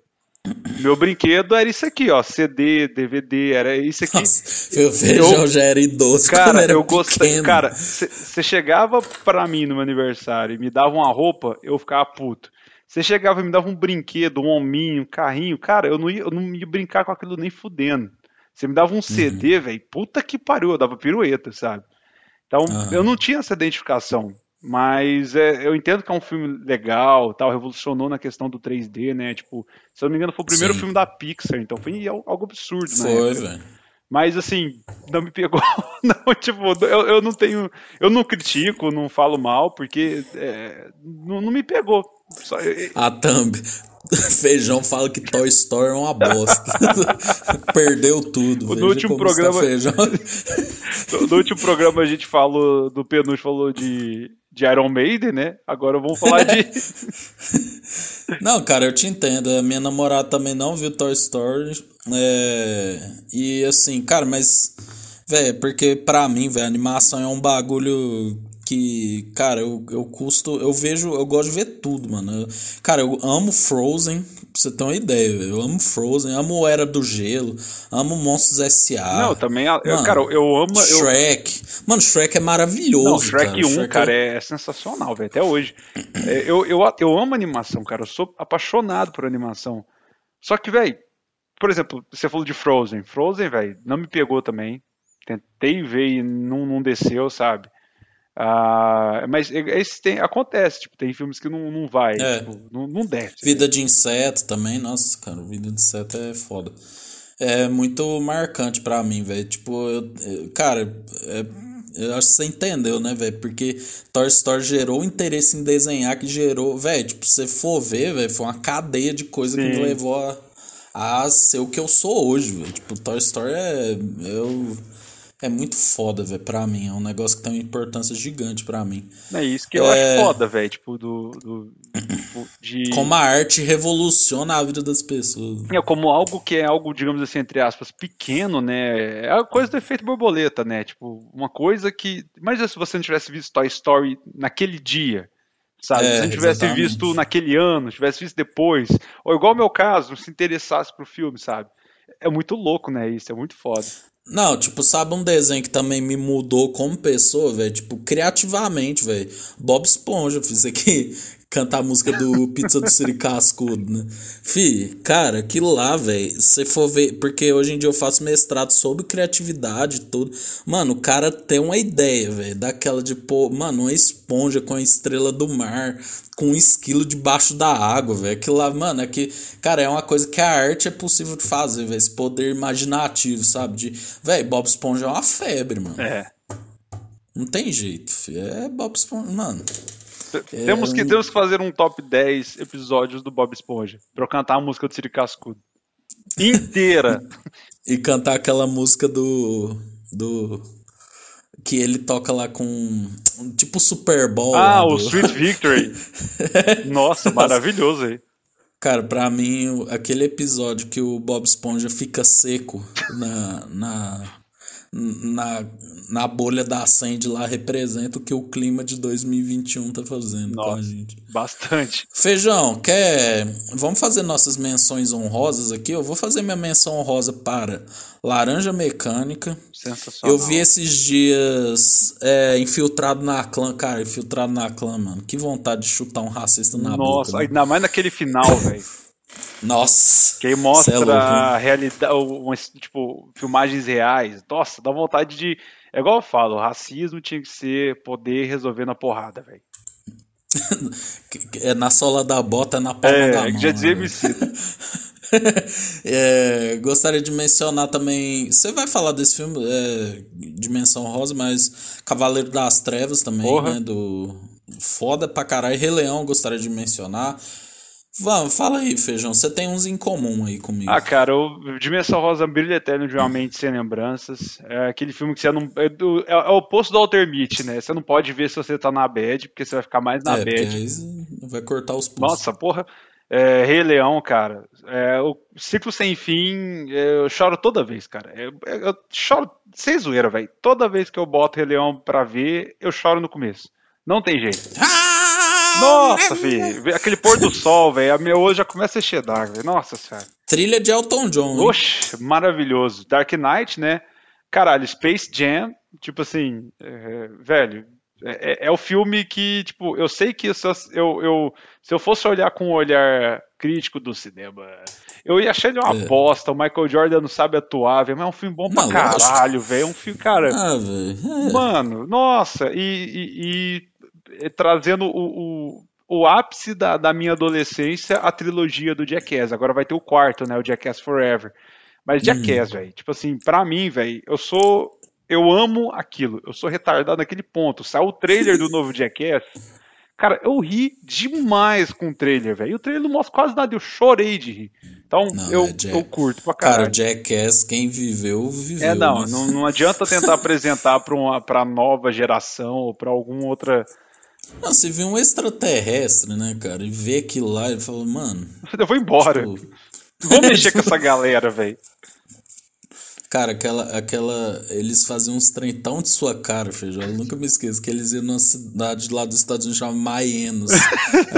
Meu brinquedo era isso aqui, ó. CD, DVD, era isso aqui. Nossa, meu feijão eu, já era idoso. Cara, era eu gostei. Cara, você chegava pra mim no meu aniversário e me dava uma roupa, eu ficava puto. Você chegava e me dava um brinquedo, um hominho, um carrinho, cara, eu não ia, eu não ia brincar com aquilo nem fudendo. Você me dava um CD, uhum. velho, puta que pariu, eu dava pirueta, sabe? Então, uhum. eu não tinha essa identificação. Mas é, eu entendo que é um filme legal, tal, revolucionou na questão do 3D, né? Tipo, se eu não me engano, foi o primeiro Sim. filme da Pixar, então foi algo absurdo, né? Foi, velho. Mas assim, não me pegou. [LAUGHS] Não, tipo, eu, eu não tenho. Eu não critico, não falo mal, porque é, não, não me pegou. Só, A thumb. [LAUGHS] Feijão fala que Toy Story é uma bosta. [LAUGHS] Perdeu tudo. No último programa. Feijão. [LAUGHS] no, no, último programa a gente falou. Do Penúltimo falou de, de Iron Maiden, né? Agora vamos falar de. não, cara, eu te entendo. A minha namorada também não viu Toy Story. É... E assim, cara, mas. Velho, porque pra mim, velho, animação é um bagulho que, cara, eu, eu custo, eu vejo, eu gosto de ver tudo, mano. Eu, cara, eu amo Frozen, pra você ter uma ideia, eu amo Frozen, amo Era do Gelo, amo Monstros S.A. Não, também, eu, mano, cara, eu amo... Shrek. Eu... Mano, Shrek é maravilhoso, Não, Shrek cara. 1, Shrek cara, é... é sensacional, velho, até hoje. É, eu, eu, eu amo animação, cara, eu sou apaixonado por animação. Só que, velho, por exemplo, você falou de Frozen. Frozen, velho, não me pegou também. Tentei ver e não, não desceu, sabe? Ah, mas esse tem, acontece, tipo, tem filmes que não, não vai, é. tipo, não, não deve. Vida de inseto também, nossa, cara, Vida de inseto é foda. É muito marcante para mim, velho. Tipo, eu, cara, é, eu acho que você entendeu, né, velho? Porque Toy Story gerou interesse em desenhar que gerou, velho, tipo, se você for ver, velho, foi uma cadeia de coisa Sim. que me levou a, a ser o que eu sou hoje, velho. Tipo, Toy Story é. Eu é muito foda, velho, pra mim. É um negócio que tem uma importância gigante pra mim. É isso que eu é... acho foda, velho, tipo, do. do tipo, de... [CLEARS THROAT] Como a arte revoluciona a vida das pessoas. É, como algo que é algo, digamos assim, entre aspas, pequeno, né? É a coisa do efeito borboleta, né? Tipo, uma coisa que. Imagina se você não tivesse visto Toy Story naquele dia. Sabe? É, se não tivesse exatamente. visto naquele ano, tivesse visto depois, ou igual o meu caso, não se interessasse pro filme, sabe? É muito louco, né? Isso, é muito foda. Não, tipo, sabe um desenho que também me mudou como pessoa, velho? Tipo, criativamente, velho. Bob Esponja, fiz aqui cantar a música do Pizza do Siri Cascudo, né? Fi, cara, aquilo lá, velho, se for ver, porque hoje em dia eu faço mestrado sobre criatividade e tudo. Mano, o cara tem uma ideia, velho, daquela de pô, mano, uma esponja com a estrela do mar, com um esquilo debaixo da água, velho. Aquilo lá, mano, é que, cara, é uma coisa que a arte é possível de fazer, velho, esse poder imaginativo, sabe? De, velho, Bob Esponja é uma febre, mano. É. Não tem jeito, filho. É Bob Esponja, mano. É, temos, que, temos que fazer um top 10 episódios do Bob Esponja. Pra eu cantar a música do Siri Cascudo. Inteira. [LAUGHS] e cantar aquela música do. do. Que ele toca lá com. Tipo Super Bowl. Ah, o do... Sweet Victory. [LAUGHS] Nossa, maravilhoso aí. Cara, pra mim, aquele episódio que o Bob Esponja fica seco na, na, na, na bolha da Sandy lá representa o que o clima de 2021 tá fazendo Nossa, com a gente. Bastante. Feijão, quer. Vamos fazer nossas menções honrosas aqui? Eu vou fazer minha menção honrosa para Laranja Mecânica. Sensacional. Eu vi esses dias é, infiltrado na clã. Cara, infiltrado na clã, mano. Que vontade de chutar um racista na Nossa, boca. Nossa, né? ainda mais naquele final, [LAUGHS] velho. Nossa. Que aí mostra é a realidade, tipo, filmagens reais. Nossa, dá vontade de. É igual eu falo, racismo tinha que ser poder resolver na porrada, velho. [LAUGHS] é na sola da bota, na palma é, da mão. Já dizia né? [LAUGHS] é, gostaria de mencionar também. Você vai falar desse filme, é, Dimensão Rosa, mas Cavaleiro das Trevas também, Porra. né? Do foda pra caralho. Rei Leão, gostaria de mencionar. Vamos, fala aí, Feijão. Você tem uns em comum aí comigo. Ah, cara, o Dimensão Rosa Brilho Eterno de uma Mente Sem Lembranças. É aquele filme que você não. É, do, é, é o oposto do Altermite, né? Você não pode ver se você tá na bad, porque você vai ficar mais na é, bad. vai cortar os pulsos. Nossa, porra. É, Rei Leão, cara. É, o Ciclo Sem Fim, é, eu choro toda vez, cara. Eu, eu choro sem zoeira, velho. Toda vez que eu boto Rei Leão pra ver, eu choro no começo. Não tem jeito. Ah! Nossa, filho. Aquele pôr do sol, velho. A minha hoje já começa a encher d'água, Nossa senhora. Trilha de Elton John. Hein? Oxe, maravilhoso. Dark Knight, né? Caralho, Space Jam, tipo assim, é, velho, é, é, é, o filme que, tipo, eu sei que se eu, eu, se eu fosse olhar com um olhar crítico do cinema, eu ia achar ele uma é. bosta. O Michael Jordan não sabe atuar, velho, mas é um filme bom pra não, caralho, velho. É um filme, cara. Ah, é. Mano, nossa, e, e, e trazendo o, o, o ápice da, da minha adolescência, a trilogia do Jackass. Agora vai ter o quarto, né? O Jackass Forever. Mas Jackass, hum. velho, tipo assim, pra mim, velho, eu sou. Eu amo aquilo. Eu sou retardado naquele ponto. Saiu o trailer do novo Jackass. Cara, eu ri demais com o trailer, velho. O trailer não mostra quase nada, eu chorei de rir. Então, não, eu, é Jack... eu curto pra caralho. Cara, Jackass, quem viveu, viveu. É, não, mas... não, não adianta tentar apresentar pra, uma, pra nova geração ou pra alguma outra. Não, você vê um extraterrestre, né, cara, e vê aquilo lá e fala, mano. Eu vou embora. Tipo... Vou mexer com essa galera, velho. Cara, aquela, aquela. Eles faziam uns trem tão de sua cara, feijão. Eu nunca me esqueço que eles iam numa cidade lá dos Estados Unidos chamada Maenos.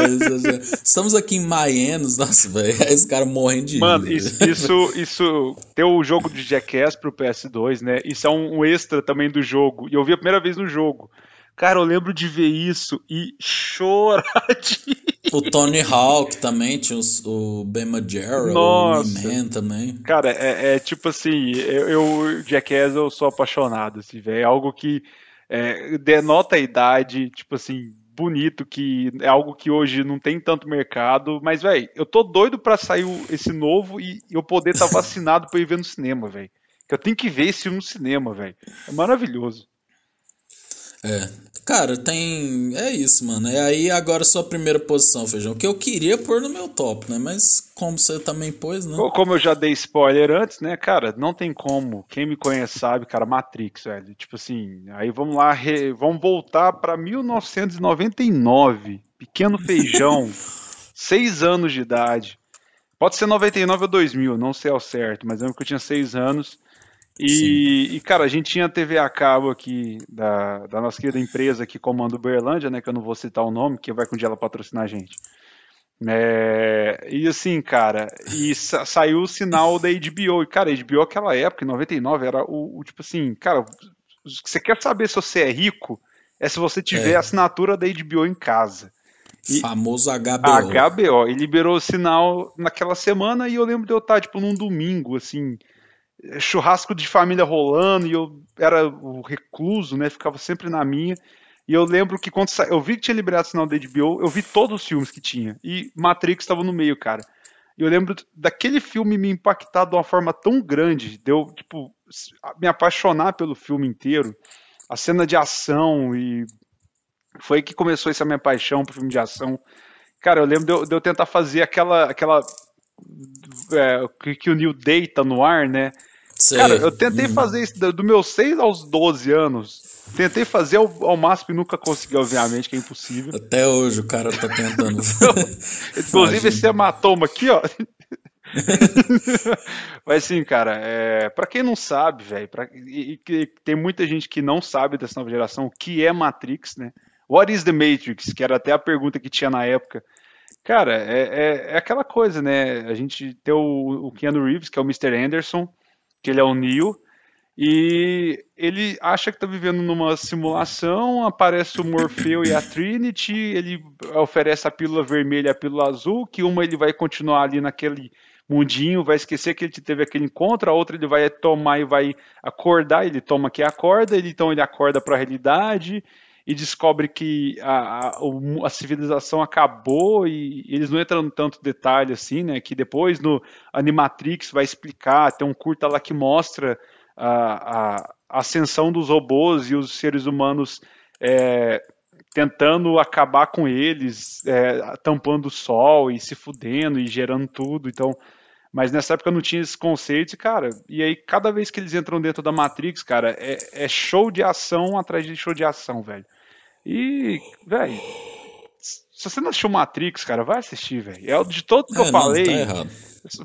[LAUGHS] Estamos aqui em Maenos, nossa, velho. Esse cara morrendo de Mano, isso, isso, isso. Ter o jogo de Jackass pro PS2, né? Isso é um extra também do jogo. E eu vi a primeira vez no jogo. Cara, eu lembro de ver isso e chorar [LAUGHS] de. O Tony Hawk também, tinha os, o Ben Majera, o Man também. Cara, é, é, tipo assim, eu, eu Jackass eu sou apaixonado, assim, velho. É algo que é, denota a idade, tipo assim, bonito, que é algo que hoje não tem tanto mercado. Mas, velho, eu tô doido pra sair esse novo e eu poder estar tá [LAUGHS] vacinado pra ir ver no cinema, velho. Que eu tenho que ver esse no cinema, velho. É maravilhoso. É. Cara, tem. É isso, mano. E aí agora sua primeira posição, Feijão. Que eu queria pôr no meu top, né? Mas como você também pôs, né? Como eu já dei spoiler antes, né, cara? Não tem como. Quem me conhece sabe, cara, Matrix, velho. Tipo assim, aí vamos lá, re... vamos voltar pra 1999. Pequeno Feijão. [LAUGHS] seis anos de idade. Pode ser 99 ou 2000, não sei ao certo, mas lembro que eu tinha seis anos. E, e, cara, a gente tinha TV a cabo aqui da, da nossa querida empresa que comanda Uberlândia, né? Que eu não vou citar o nome, que vai com dia ela patrocinar a gente. É, e assim, cara, e sa saiu o sinal da HBO. E, cara, a HBO naquela época, em 99, era o, o, tipo assim, cara, você quer saber se você é rico? É se você tiver é. a assinatura da HBO em casa. E Famoso HBO. HBO. E liberou o sinal naquela semana e eu lembro de eu estar, tipo, num domingo, assim, churrasco de família rolando e eu era o recluso, né? Ficava sempre na minha. E eu lembro que quando sa... eu vi que tinha liberado o sinal da HBO, eu vi todos os filmes que tinha. E Matrix estava no meio, cara. E eu lembro daquele filme me impactar de uma forma tão grande, deu, tipo, me apaixonar pelo filme inteiro. A cena de ação e foi que começou essa minha paixão pro filme de ação. Cara, eu lembro de eu, de eu tentar fazer aquela aquela é, que, que o Neil deita no ar, né? Sei. Cara, eu tentei hum. fazer isso do, meus 6 aos 12 anos. Tentei fazer ao, ao, máximo e nunca consegui, obviamente, que é impossível. Até hoje o cara tá tentando. [LAUGHS] Inclusive esse hematoma aqui, ó. [LAUGHS] Mas sim, cara, é, para quem não sabe, velho, e, e, tem muita gente que não sabe dessa nova geração o que é Matrix, né? What is the Matrix? Que era até a pergunta que tinha na época. Cara, é, é, é aquela coisa, né? A gente tem o, o Keanu Reeves, que é o Mr. Anderson, que ele é o Neo, e ele acha que está vivendo numa simulação, aparece o Morfeu e a Trinity, ele oferece a pílula vermelha e a pílula azul, que uma ele vai continuar ali naquele mundinho, vai esquecer que ele teve aquele encontro, a outra ele vai tomar e vai acordar, ele toma que acorda, ele, então ele acorda para a realidade e descobre que a, a, a, civilização acabou e eles não entram em tanto detalhe assim, né? Que depois no Animatrix vai explicar, tem um curta lá que mostra a, a ascensão dos robôs e os seres humanos é, tentando acabar com eles, é, tampando o sol e se fudendo e gerando tudo. Então, mas nessa época não tinha esses conceitos, cara. E aí, cada vez que eles entram dentro da Matrix, cara, é, é show de ação atrás de show de ação, velho. E, velho, se você não assistiu Matrix, cara, vai assistir, velho. É de todos que é, eu falei. Tá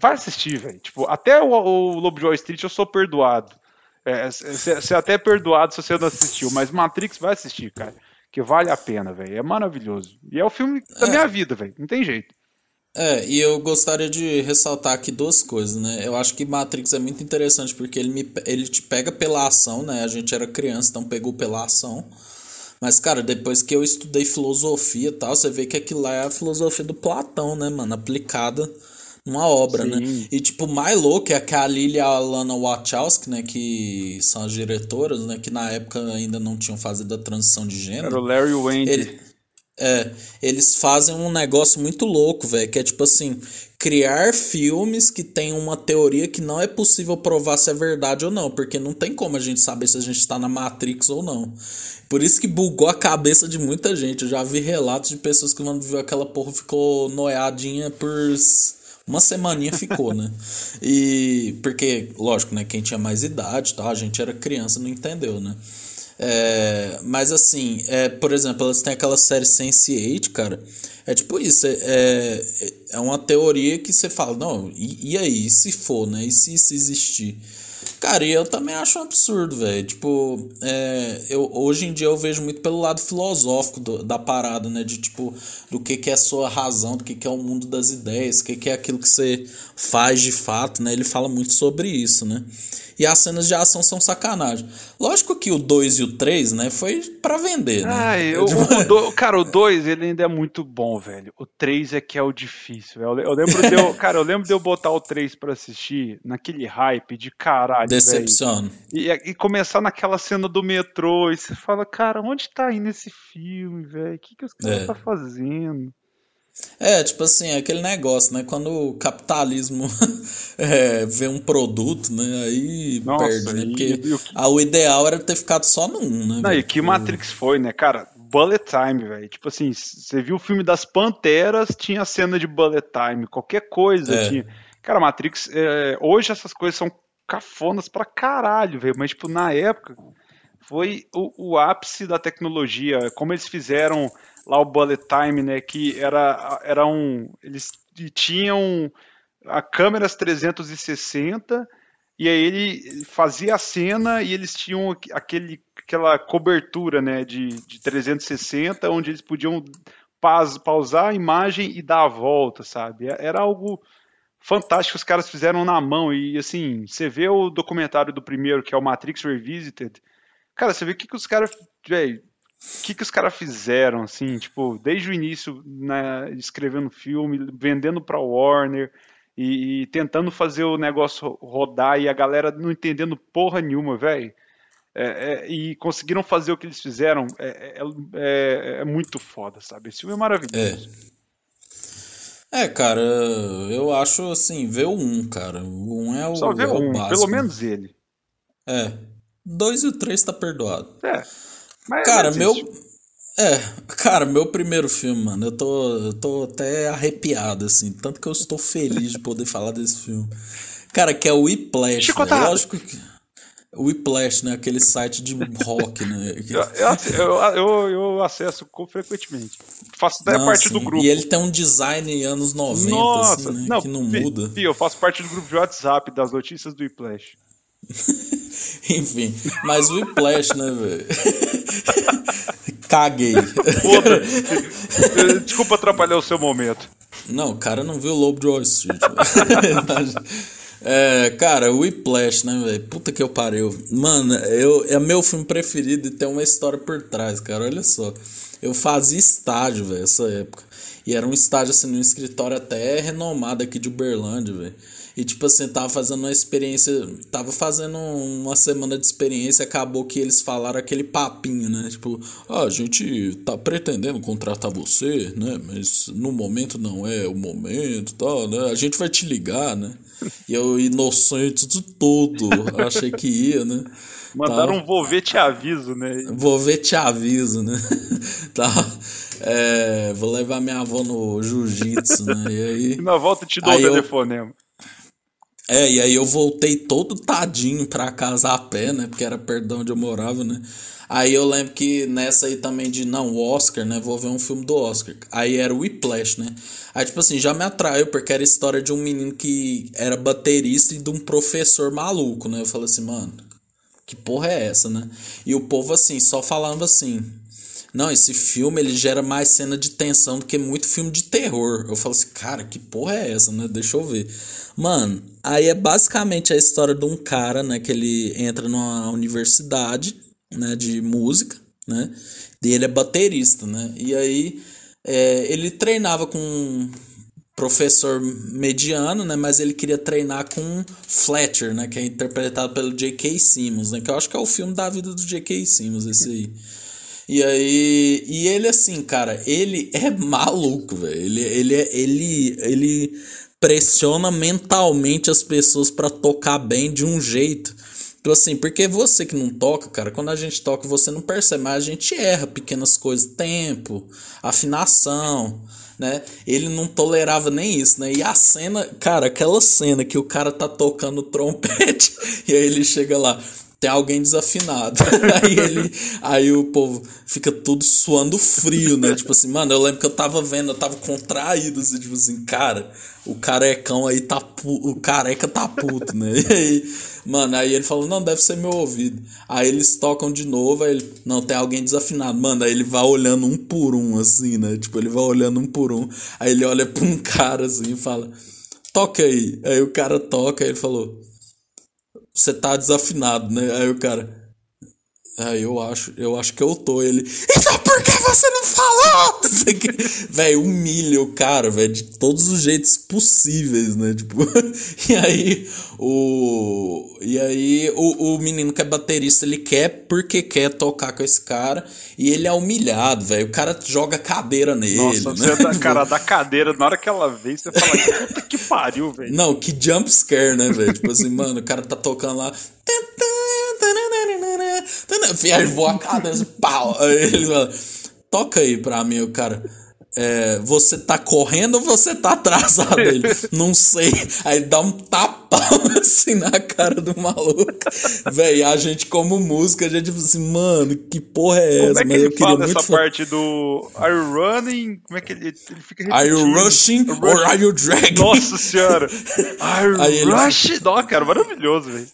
vai assistir, velho. Tipo, até o, o Lobo de Wall Street eu sou perdoado. É, você é até é perdoado se você não assistiu, mas Matrix vai assistir, cara. Que vale a pena, velho. É maravilhoso. E é o filme da é. minha vida, velho. Não tem jeito. É, e eu gostaria de ressaltar aqui duas coisas, né? Eu acho que Matrix é muito interessante porque ele, me, ele te pega pela ação, né? A gente era criança, então pegou pela ação. Mas, cara, depois que eu estudei filosofia e tal, você vê que aquilo lá é a filosofia do Platão, né, mano? Aplicada numa obra, né? Sim. né? E, tipo, mais louco é que a Lilia e a Lana Wachowski, né? Que são as diretoras, né? Que na época ainda não tinham fazido a transição de gênero. Era o Larry Wayne. Ele... É, eles fazem um negócio muito louco, velho, que é tipo assim, criar filmes que tem uma teoria que não é possível provar se é verdade ou não, porque não tem como a gente saber se a gente está na Matrix ou não. Por isso que bugou a cabeça de muita gente. Eu já vi relatos de pessoas que quando viu aquela porra ficou noiadinha por uma semaninha ficou, né? E porque, lógico, né, quem tinha mais idade, tá, a gente era criança, não entendeu, né? É, mas assim, é, por exemplo, elas têm aquela série Sense8, cara. É tipo isso, é, é, é uma teoria que você fala, não, e, e aí, se for, né? E se isso existir? Cara, e eu também acho um absurdo, velho. Tipo, é, eu, hoje em dia eu vejo muito pelo lado filosófico do, da parada, né? De tipo, do que, que é a sua razão, do que, que é o mundo das ideias, o que, que é aquilo que você faz de fato, né? Ele fala muito sobre isso, né? E as cenas de ação são sacanagem. Lógico que o 2 e o 3, né, foi para vender, né? Ai, eu, o do, cara, o 2 ele ainda é muito bom, velho. O 3 é que é o difícil. Eu, eu lembro de eu, [LAUGHS] cara, eu lembro de eu botar o 3 para assistir naquele hype de caralho, Decepção. E, e, começar naquela cena do metrô e você fala, cara, onde tá indo esse filme, velho? O que que os caras é. tá fazendo? É, tipo assim, é aquele negócio, né? Quando o capitalismo [LAUGHS] é, vê um produto, né? Aí Nossa, perde, né? Porque e, e, a, o ideal era ter ficado só 1, né? Não, e que Matrix foi, né, cara? Bullet Time, velho. Tipo assim, você viu o filme das Panteras, tinha cena de Bullet Time. Qualquer coisa é. tinha. Cara, Matrix, é, hoje essas coisas são cafonas pra caralho, velho. Mas, tipo, na época, foi o, o ápice da tecnologia. Como eles fizeram lá o bullet time, né, que era, era um, eles tinham a câmeras 360 e aí ele fazia a cena e eles tinham aquele, aquela cobertura, né, de, de 360 onde eles podiam pausar a imagem e dar a volta, sabe? Era algo fantástico que os caras fizeram na mão e assim, você vê o documentário do primeiro que é o Matrix Revisited, cara, você vê o que, que os caras, o que, que os caras fizeram, assim, tipo, desde o início, né, escrevendo filme, vendendo pra Warner e, e, tentando fazer o negócio rodar e a galera não entendendo porra nenhuma, velho. É, é, e conseguiram fazer o que eles fizeram, é, é, é, é muito foda, sabe? Esse filme é maravilhoso. É. cara, eu acho assim, vê o 1, cara. O 1 é o. Só vê o 1, um, pelo menos ele. É. 2 e o 3 tá perdoado. É. Mas cara, meu. É, cara, meu primeiro filme, mano, eu tô, eu tô até arrepiado, assim, tanto que eu estou feliz de poder falar desse filme. Cara, que é o Whiplash, né? lógico que... O Whiplash, né, aquele site de rock, né. eu, eu, eu, acesso frequentemente. Faço até não, parte do grupo. E ele tem um design anos 90, Nossa, assim, né, não, que não muda. Sim, eu faço parte do grupo de WhatsApp das notícias do Whiplash. [LAUGHS] Enfim, mas o Whiplash, né, velho? [LAUGHS] Caguei. Desculpa atrapalhar o seu momento. Não, o cara não viu o Lobo de Wall Street. [LAUGHS] é, cara, o Whiplash, né, velho? Puta que eu parei. Mano, eu, é meu filme preferido e tem uma história por trás, cara. Olha só. Eu fazia estágio, velho, essa época. E era um estágio, assim, num escritório até renomado aqui de Uberlândia, velho. E tipo assim, tava fazendo uma experiência, tava fazendo uma semana de experiência, acabou que eles falaram aquele papinho, né? Tipo, ah, a gente tá pretendendo contratar você, né? Mas no momento não é o momento, tal, né? A gente vai te ligar, né? E eu inocente de tudo, achei que ia, né? Mandaram tá. um vou ver te aviso, né? Vou ver te aviso, né? [LAUGHS] tá. É, vou levar minha avó no jiu-jitsu, né? E aí. E na volta te dou o telefonema. Eu... É, e aí eu voltei todo tadinho pra casa a pé, né? Porque era perto de onde eu morava, né? Aí eu lembro que nessa aí também de, não, o Oscar, né? Vou ver um filme do Oscar. Aí era o Whiplash, né? Aí, tipo assim, já me atraiu, porque era a história de um menino que era baterista e de um professor maluco, né? Eu falei assim, mano, que porra é essa, né? E o povo, assim, só falava assim, não, esse filme ele gera mais cena de tensão do que muito filme de terror. Eu falo assim, cara, que porra é essa, né? Deixa eu ver. Mano, aí é basicamente a história de um cara, né, que ele entra numa universidade, né, de música, né? E ele é baterista, né? E aí é, ele treinava com professor mediano, né? Mas ele queria treinar com Fletcher, né? Que é interpretado pelo J.K. Simmons, né? Que eu acho que é o filme da vida do J.K. Simmons, esse aí. E aí. E ele, assim, cara, ele é maluco, velho. Ele, ele, é, ele, ele pressiona mentalmente as pessoas para tocar bem de um jeito. Então, assim, porque você que não toca, cara, quando a gente toca, você não percebe, mas a gente erra pequenas coisas, tempo, afinação, né? Ele não tolerava nem isso, né? E a cena, cara, aquela cena que o cara tá tocando trompete [LAUGHS] e aí ele chega lá, tem alguém desafinado. [LAUGHS] aí ele, aí o povo fica tudo suando frio, né? Tipo assim, mano, eu lembro que eu tava vendo, eu tava contraído, assim, tipo assim, cara, o carecão aí tá pu o careca tá puto, né? [LAUGHS] E aí, mano, aí ele falou, não, deve ser meu ouvido. Aí eles tocam de novo, aí ele, não, tem alguém desafinado. Mano, aí ele vai olhando um por um, assim, né? Tipo, ele vai olhando um por um. Aí ele olha pra um [LAUGHS] cara assim e fala, toca aí. Aí o cara toca, aí ele falou, você tá desafinado, né? Aí o cara. Ah, eu acho, eu acho que eu tô. Ele. Então por que você não falou? [LAUGHS] velho, humilha o cara, velho, de todos os jeitos possíveis, né? Tipo. [LAUGHS] e aí, o. E aí, o, o menino que é baterista, ele quer porque quer tocar com esse cara. E ele é humilhado, velho. O cara joga cadeira nele. Nossa, né? você tá, cara, [LAUGHS] da cadeira, na hora que ela vem, você fala, puta que pariu, velho. Não, que jump scare, né, velho? tipo assim, mano, o cara tá tocando lá. Viagem voa a cabeça, pau. Aí ele fala, toca aí pra mim, o cara. É, você tá correndo ou você tá atrasado? Ele, não sei. Aí dá um tapão [LAUGHS] assim na cara do maluco. Véi, a gente, como música, a gente assim, mano, que porra é essa? Como é que Mas ele fala essa parte do Are you running? Como é que ele, ele fica repetindo? Are you rushing, or are you dragging? Nossa senhora! Are you rushing? Ele... cara, maravilhoso, velho.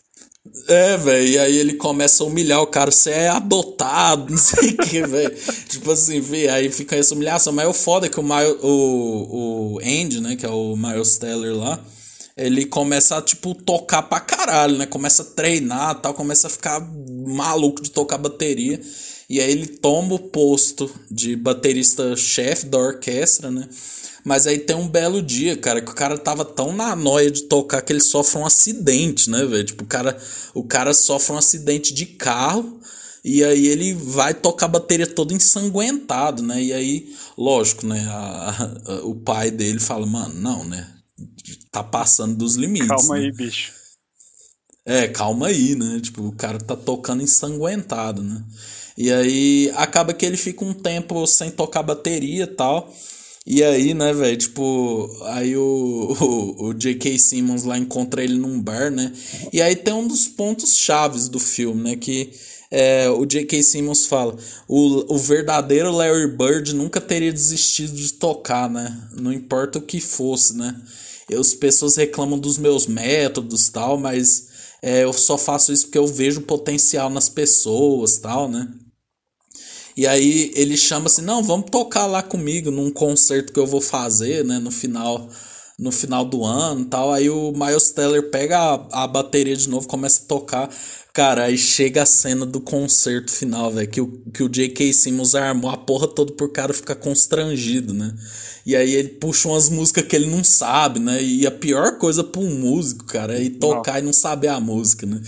É, velho, e aí ele começa a humilhar o cara, você é adotado, [LAUGHS] não sei o que, velho. tipo assim, velho, aí fica essa humilhação. Mas o foda é que o, o, o Andy, né, que é o Miles Teller lá, ele começa a, tipo, tocar pra caralho, né? Começa a treinar tal, começa a ficar maluco de tocar bateria. E aí ele toma o posto de baterista-chefe da orquestra, né? Mas aí tem um belo dia, cara, que o cara tava tão na noia de tocar que ele sofre um acidente, né, velho? Tipo, o cara, o cara sofre um acidente de carro e aí ele vai tocar a bateria todo ensanguentado, né? E aí, lógico, né? A, a, o pai dele fala, mano, não, né? Tá passando dos limites. Calma né? aí, bicho. É, calma aí, né? Tipo, o cara tá tocando ensanguentado, né? E aí acaba que ele fica um tempo sem tocar bateria e tal. E aí, né, velho, tipo, aí o, o, o J.K. Simmons lá encontra ele num bar, né? E aí tem um dos pontos chaves do filme, né? Que é, o J.K. Simmons fala: o, o verdadeiro Larry Bird nunca teria desistido de tocar, né? Não importa o que fosse, né? Eu, as pessoas reclamam dos meus métodos tal, mas é, eu só faço isso porque eu vejo potencial nas pessoas tal, né? E aí ele chama assim: "Não, vamos tocar lá comigo num concerto que eu vou fazer, né, no final no final do ano, tal". Aí o Miles Teller pega a, a bateria de novo, começa a tocar. Cara, aí chega a cena do concerto final, velho, que o, que o J.K. Simmons armou a porra toda por cara ficar constrangido, né? E aí ele puxa umas músicas que ele não sabe, né? E a pior coisa pra um músico, cara, é ir tocar não. e não saber a música, né?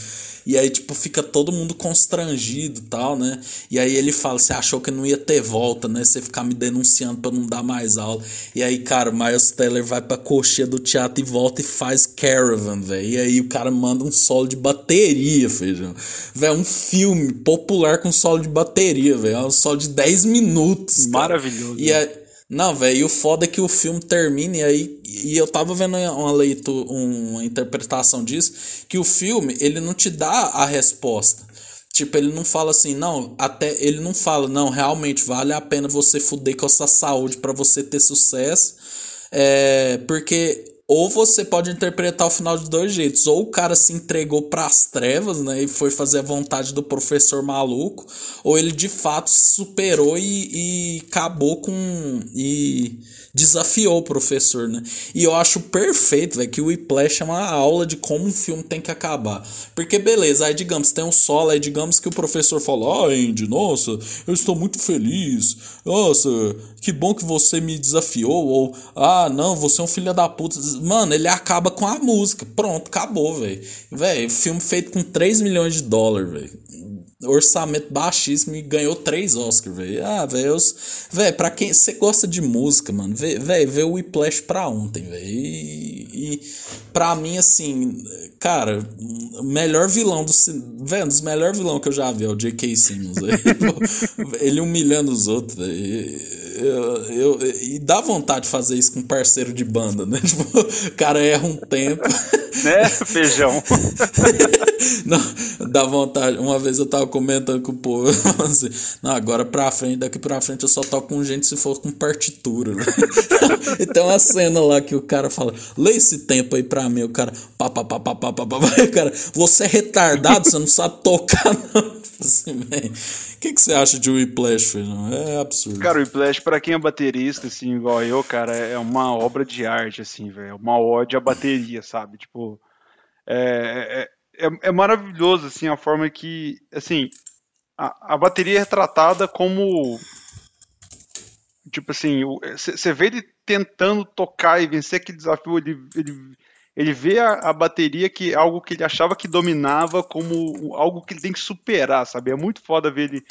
E aí, tipo, fica todo mundo constrangido e tal, né? E aí ele fala: Você achou que não ia ter volta, né? Você ficar me denunciando pra não dar mais aula. E aí, cara, o Miles Teller vai pra coxinha do teatro e volta e faz Caravan, velho. E aí o cara manda um solo de bateria, feijão. Velho, um filme popular com solo de bateria, velho. É um solo de 10 minutos. Cara. Maravilhoso. E aí. Não, velho, e o foda é que o filme termina e aí. E eu tava vendo uma leitura, uma interpretação disso, que o filme, ele não te dá a resposta. Tipo, ele não fala assim, não, até ele não fala, não, realmente vale a pena você fuder com a sua saúde para você ter sucesso. É, porque ou você pode interpretar o final de dois jeitos. Ou o cara se entregou para as trevas, né, e foi fazer a vontade do professor maluco, ou ele de fato se superou e, e acabou com e desafiou o professor, né? E eu acho perfeito, velho, que o Whiplash é uma aula de como um filme tem que acabar. Porque beleza, aí digamos, tem um solo, aí digamos que o professor fala: "Ah, Andy, nossa, eu estou muito feliz. Nossa, que bom que você me desafiou" ou "Ah, não, você é um filho da puta". Mano, ele acaba com a música. Pronto, acabou, velho. Velho, filme feito com 3 milhões de dólares, velho orçamento baixíssimo e ganhou três Oscars, velho. Ah, velho, velho, pra quem você gosta de música, mano, velho, vê o Whiplash pra ontem, velho. E, e pra mim, assim, cara, o melhor vilão do velho, dos melhores vilões que eu já vi é o J.K. Simmons, [LAUGHS] Ele humilhando os outros, velho. Eu, eu, e dá vontade de fazer isso com um parceiro de banda, né? [LAUGHS] Tipo, o cara erra um tempo. [LAUGHS] Né, feijão? [LAUGHS] Não, dá vontade. Uma vez eu tava comentando com o povo, [LAUGHS] assim, não, agora pra frente, daqui pra frente eu só toco com gente se for com partitura. Né? [LAUGHS] e tem uma cena lá que o cara fala, lê esse tempo aí pra mim, o cara, pá, pá, pá, pá, pá, pá, pá, o cara, você é retardado, você não sabe tocar, não. Assim, o que, que você acha de Whiplash, Feijão? É absurdo. Cara, o Whiplash, pra quem é baterista, assim, igual eu, cara, é uma obra de arte, assim, velho. É uma ode à bateria, sabe? Tipo, é, é, é, é, maravilhoso, assim, a forma que, assim, a, a bateria é retratada como tipo assim, você vê ele tentando tocar e vencer aquele desafio, ele, ele, ele vê a, a, bateria que é algo que ele achava que dominava como algo que ele tem que superar, sabe? É muito foda ver ele,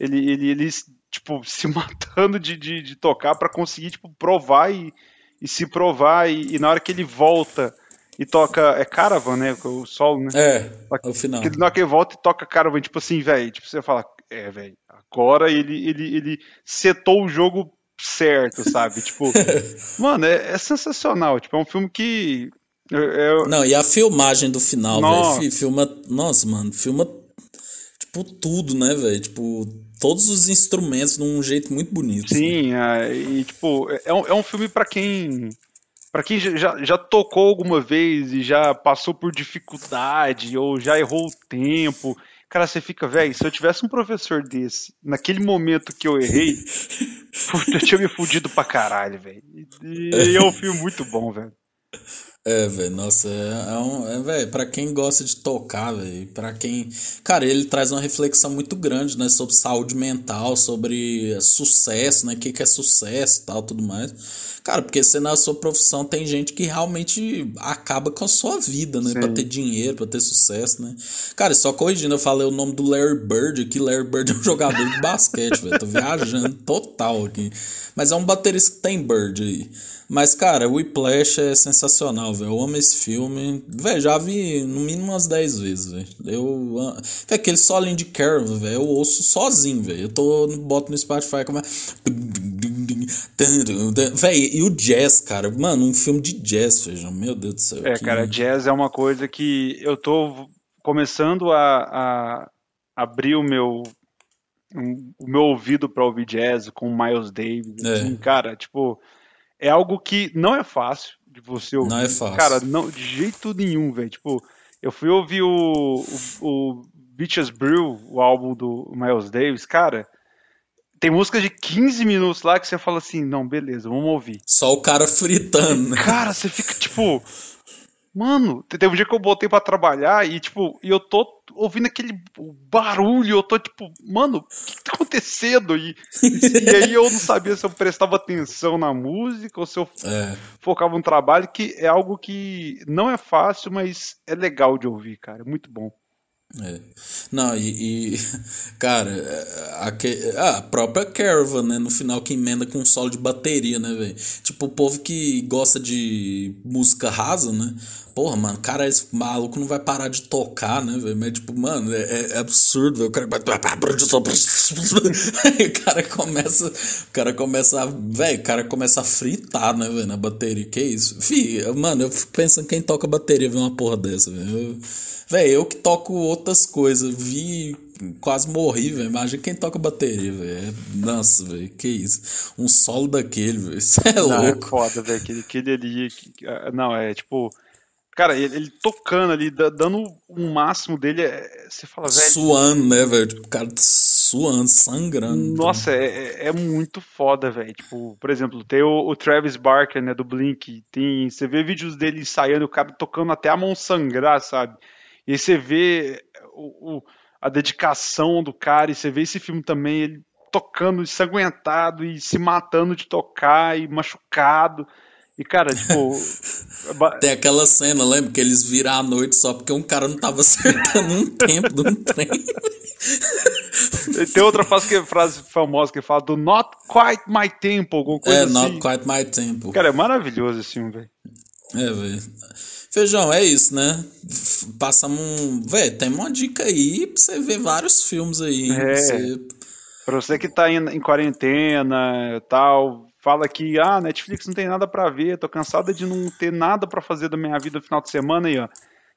ele, ele, ele tipo, [LAUGHS] se matando de, de, de tocar para conseguir, tipo, provar e, e se provar e, e, na hora que ele volta e toca, é Caravan, né? O solo, né? É, no final. Que, na hora que ele volta e toca Caravan, tipo assim, velho, tipo, você fala, é, velho, agora ele, ele, ele setou o jogo certo, sabe? Tipo, [LAUGHS] mano, é, é, sensacional. Tipo, é um filme que eu... Não, e a filmagem do final, velho. Filma. Nossa, mano, filma. Tipo, tudo, né, velho? Tipo, todos os instrumentos de um jeito muito bonito. Sim, é, e tipo, é um, é um filme para quem. para quem já, já tocou alguma vez e já passou por dificuldade ou já errou o tempo. Cara, você fica, velho, se eu tivesse um professor desse, naquele momento que eu errei, [LAUGHS] eu tinha me fudido pra caralho, velho. E, e é um filme muito bom, velho. É, velho, nossa, é, é um. É, velho, pra quem gosta de tocar, velho, pra quem. Cara, ele traz uma reflexão muito grande, né, sobre saúde mental, sobre sucesso, né, o que, que é sucesso e tal, tudo mais. Cara, porque você na sua profissão tem gente que realmente acaba com a sua vida, né, Sim. pra ter dinheiro, pra ter sucesso, né. Cara, só corrigindo, eu falei o nome do Larry Bird aqui, Larry Bird é um [LAUGHS] jogador de basquete, velho, tô viajando total aqui. Mas é um baterista que tem Bird aí. Mas, cara, o Whiplash é sensacional, velho. Eu amo esse filme. Velho, já vi no mínimo umas 10 vezes, velho. Eu. Véio, aquele solinho de Carol, velho, eu ouço sozinho, velho. Eu tô, boto no Spotify como é. Véi, e o jazz, cara. Mano, um filme de jazz, feijão. Meu Deus do céu. É, que... cara, jazz é uma coisa que eu tô começando a, a abrir o meu o meu ouvido para ouvir jazz com Miles Davis. É. Assim, cara, tipo, é algo que não é fácil de você ouvir. Não é fácil. Cara, não, de jeito nenhum, velho. Tipo, eu fui ouvir o, o, o Beaches Brew, o álbum do Miles Davis, cara. Tem música de 15 minutos lá que você fala assim, não, beleza, vamos ouvir. Só o cara fritando. Né? Cara, você fica tipo, Mano, teve um dia que eu botei para trabalhar e, tipo, e eu tô ouvindo aquele barulho, eu tô tipo, mano, o que tá acontecendo? E, e aí eu não sabia se eu prestava atenção na música ou se eu é. focava no trabalho, que é algo que não é fácil, mas é legal de ouvir, cara, é muito bom. É. Não, e, e [LAUGHS] cara, a, a, própria Caravan, né, no final que emenda com um solo de bateria, né, velho? Tipo, o povo que gosta de música rasa, né? Porra, mano, cara, esse maluco não vai parar de tocar, né, velho? Mas, tipo, mano, é, é absurdo, véio. O cara [LAUGHS] o cara começa. O cara começa a. Velho, o cara começa a fritar, né, velho, na bateria. Que isso? Fih, mano, eu fico pensando quem toca bateria vê uma porra dessa, velho. Velho, eu que toco outras coisas, vi, quase morri, velho. Imagina quem toca bateria, velho. Nossa, velho, que isso. Um solo daquele, velho. Isso é não, é louco. É foda, velho. Aquele, aquele ali. Ah, não, é tipo. Cara, ele, ele, tocando ali, dando um máximo dele, é, você fala, velho. Suando, né, velho? Tipo, o cara tá suando, sangrando. Nossa, é, é, é muito foda, velho. Tipo, por exemplo, tem o, o, Travis Barker, né, do Blink. Tem, você vê vídeos dele ensaiando, o cara tocando até a mão sangrar, sabe? E aí você vê o, o, a dedicação do cara, e você vê esse filme também, ele tocando ensanguentado e se matando de tocar e machucado. E, cara, tipo. Tem aquela cena, lembra? Que eles viram à noite só porque um cara não tava [LAUGHS] acertando um tempo de um trem. Tem outra frase, que, frase famosa que fala do Not Quite My Tempo, alguma coisa é, assim. Not Quite My Tempo. Cara, é maravilhoso esse filme, velho. É, velho. Feijão, é isso, né? Passamos um. Velho, tem uma dica aí pra você ver vários filmes aí. É. Você... Pra você que tá em, em quarentena e tal, fala que, ah, Netflix não tem nada pra ver, tô cansada de não ter nada pra fazer da minha vida no final de semana aí, ó.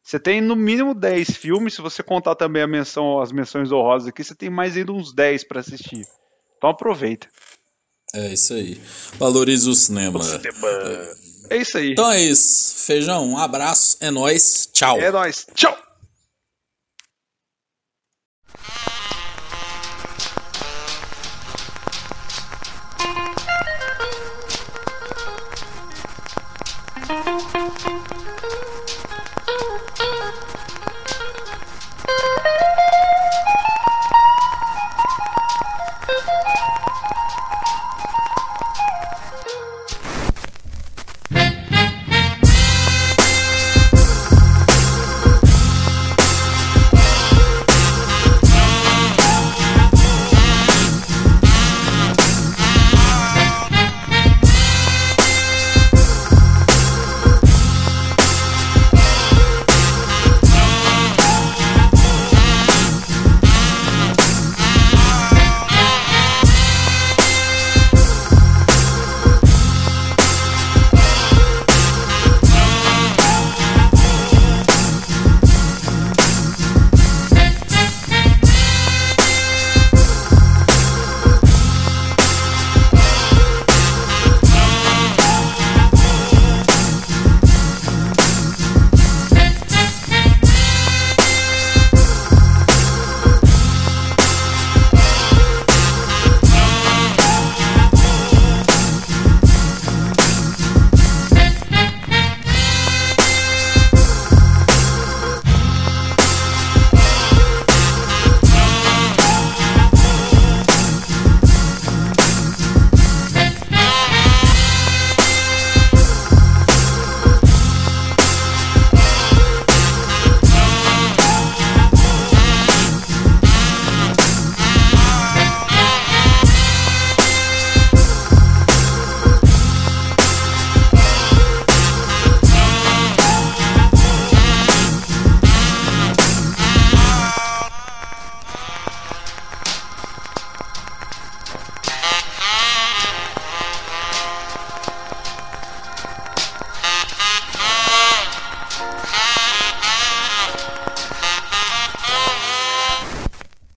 Você tem no mínimo 10 filmes, se você contar também a menção, as menções honrosas aqui, você tem mais ainda uns 10 pra assistir. Então aproveita. É isso aí. Valorize o cinema. É isso aí. Então é isso. Feijão, um abraço. É nóis. Tchau. É nóis. Tchau.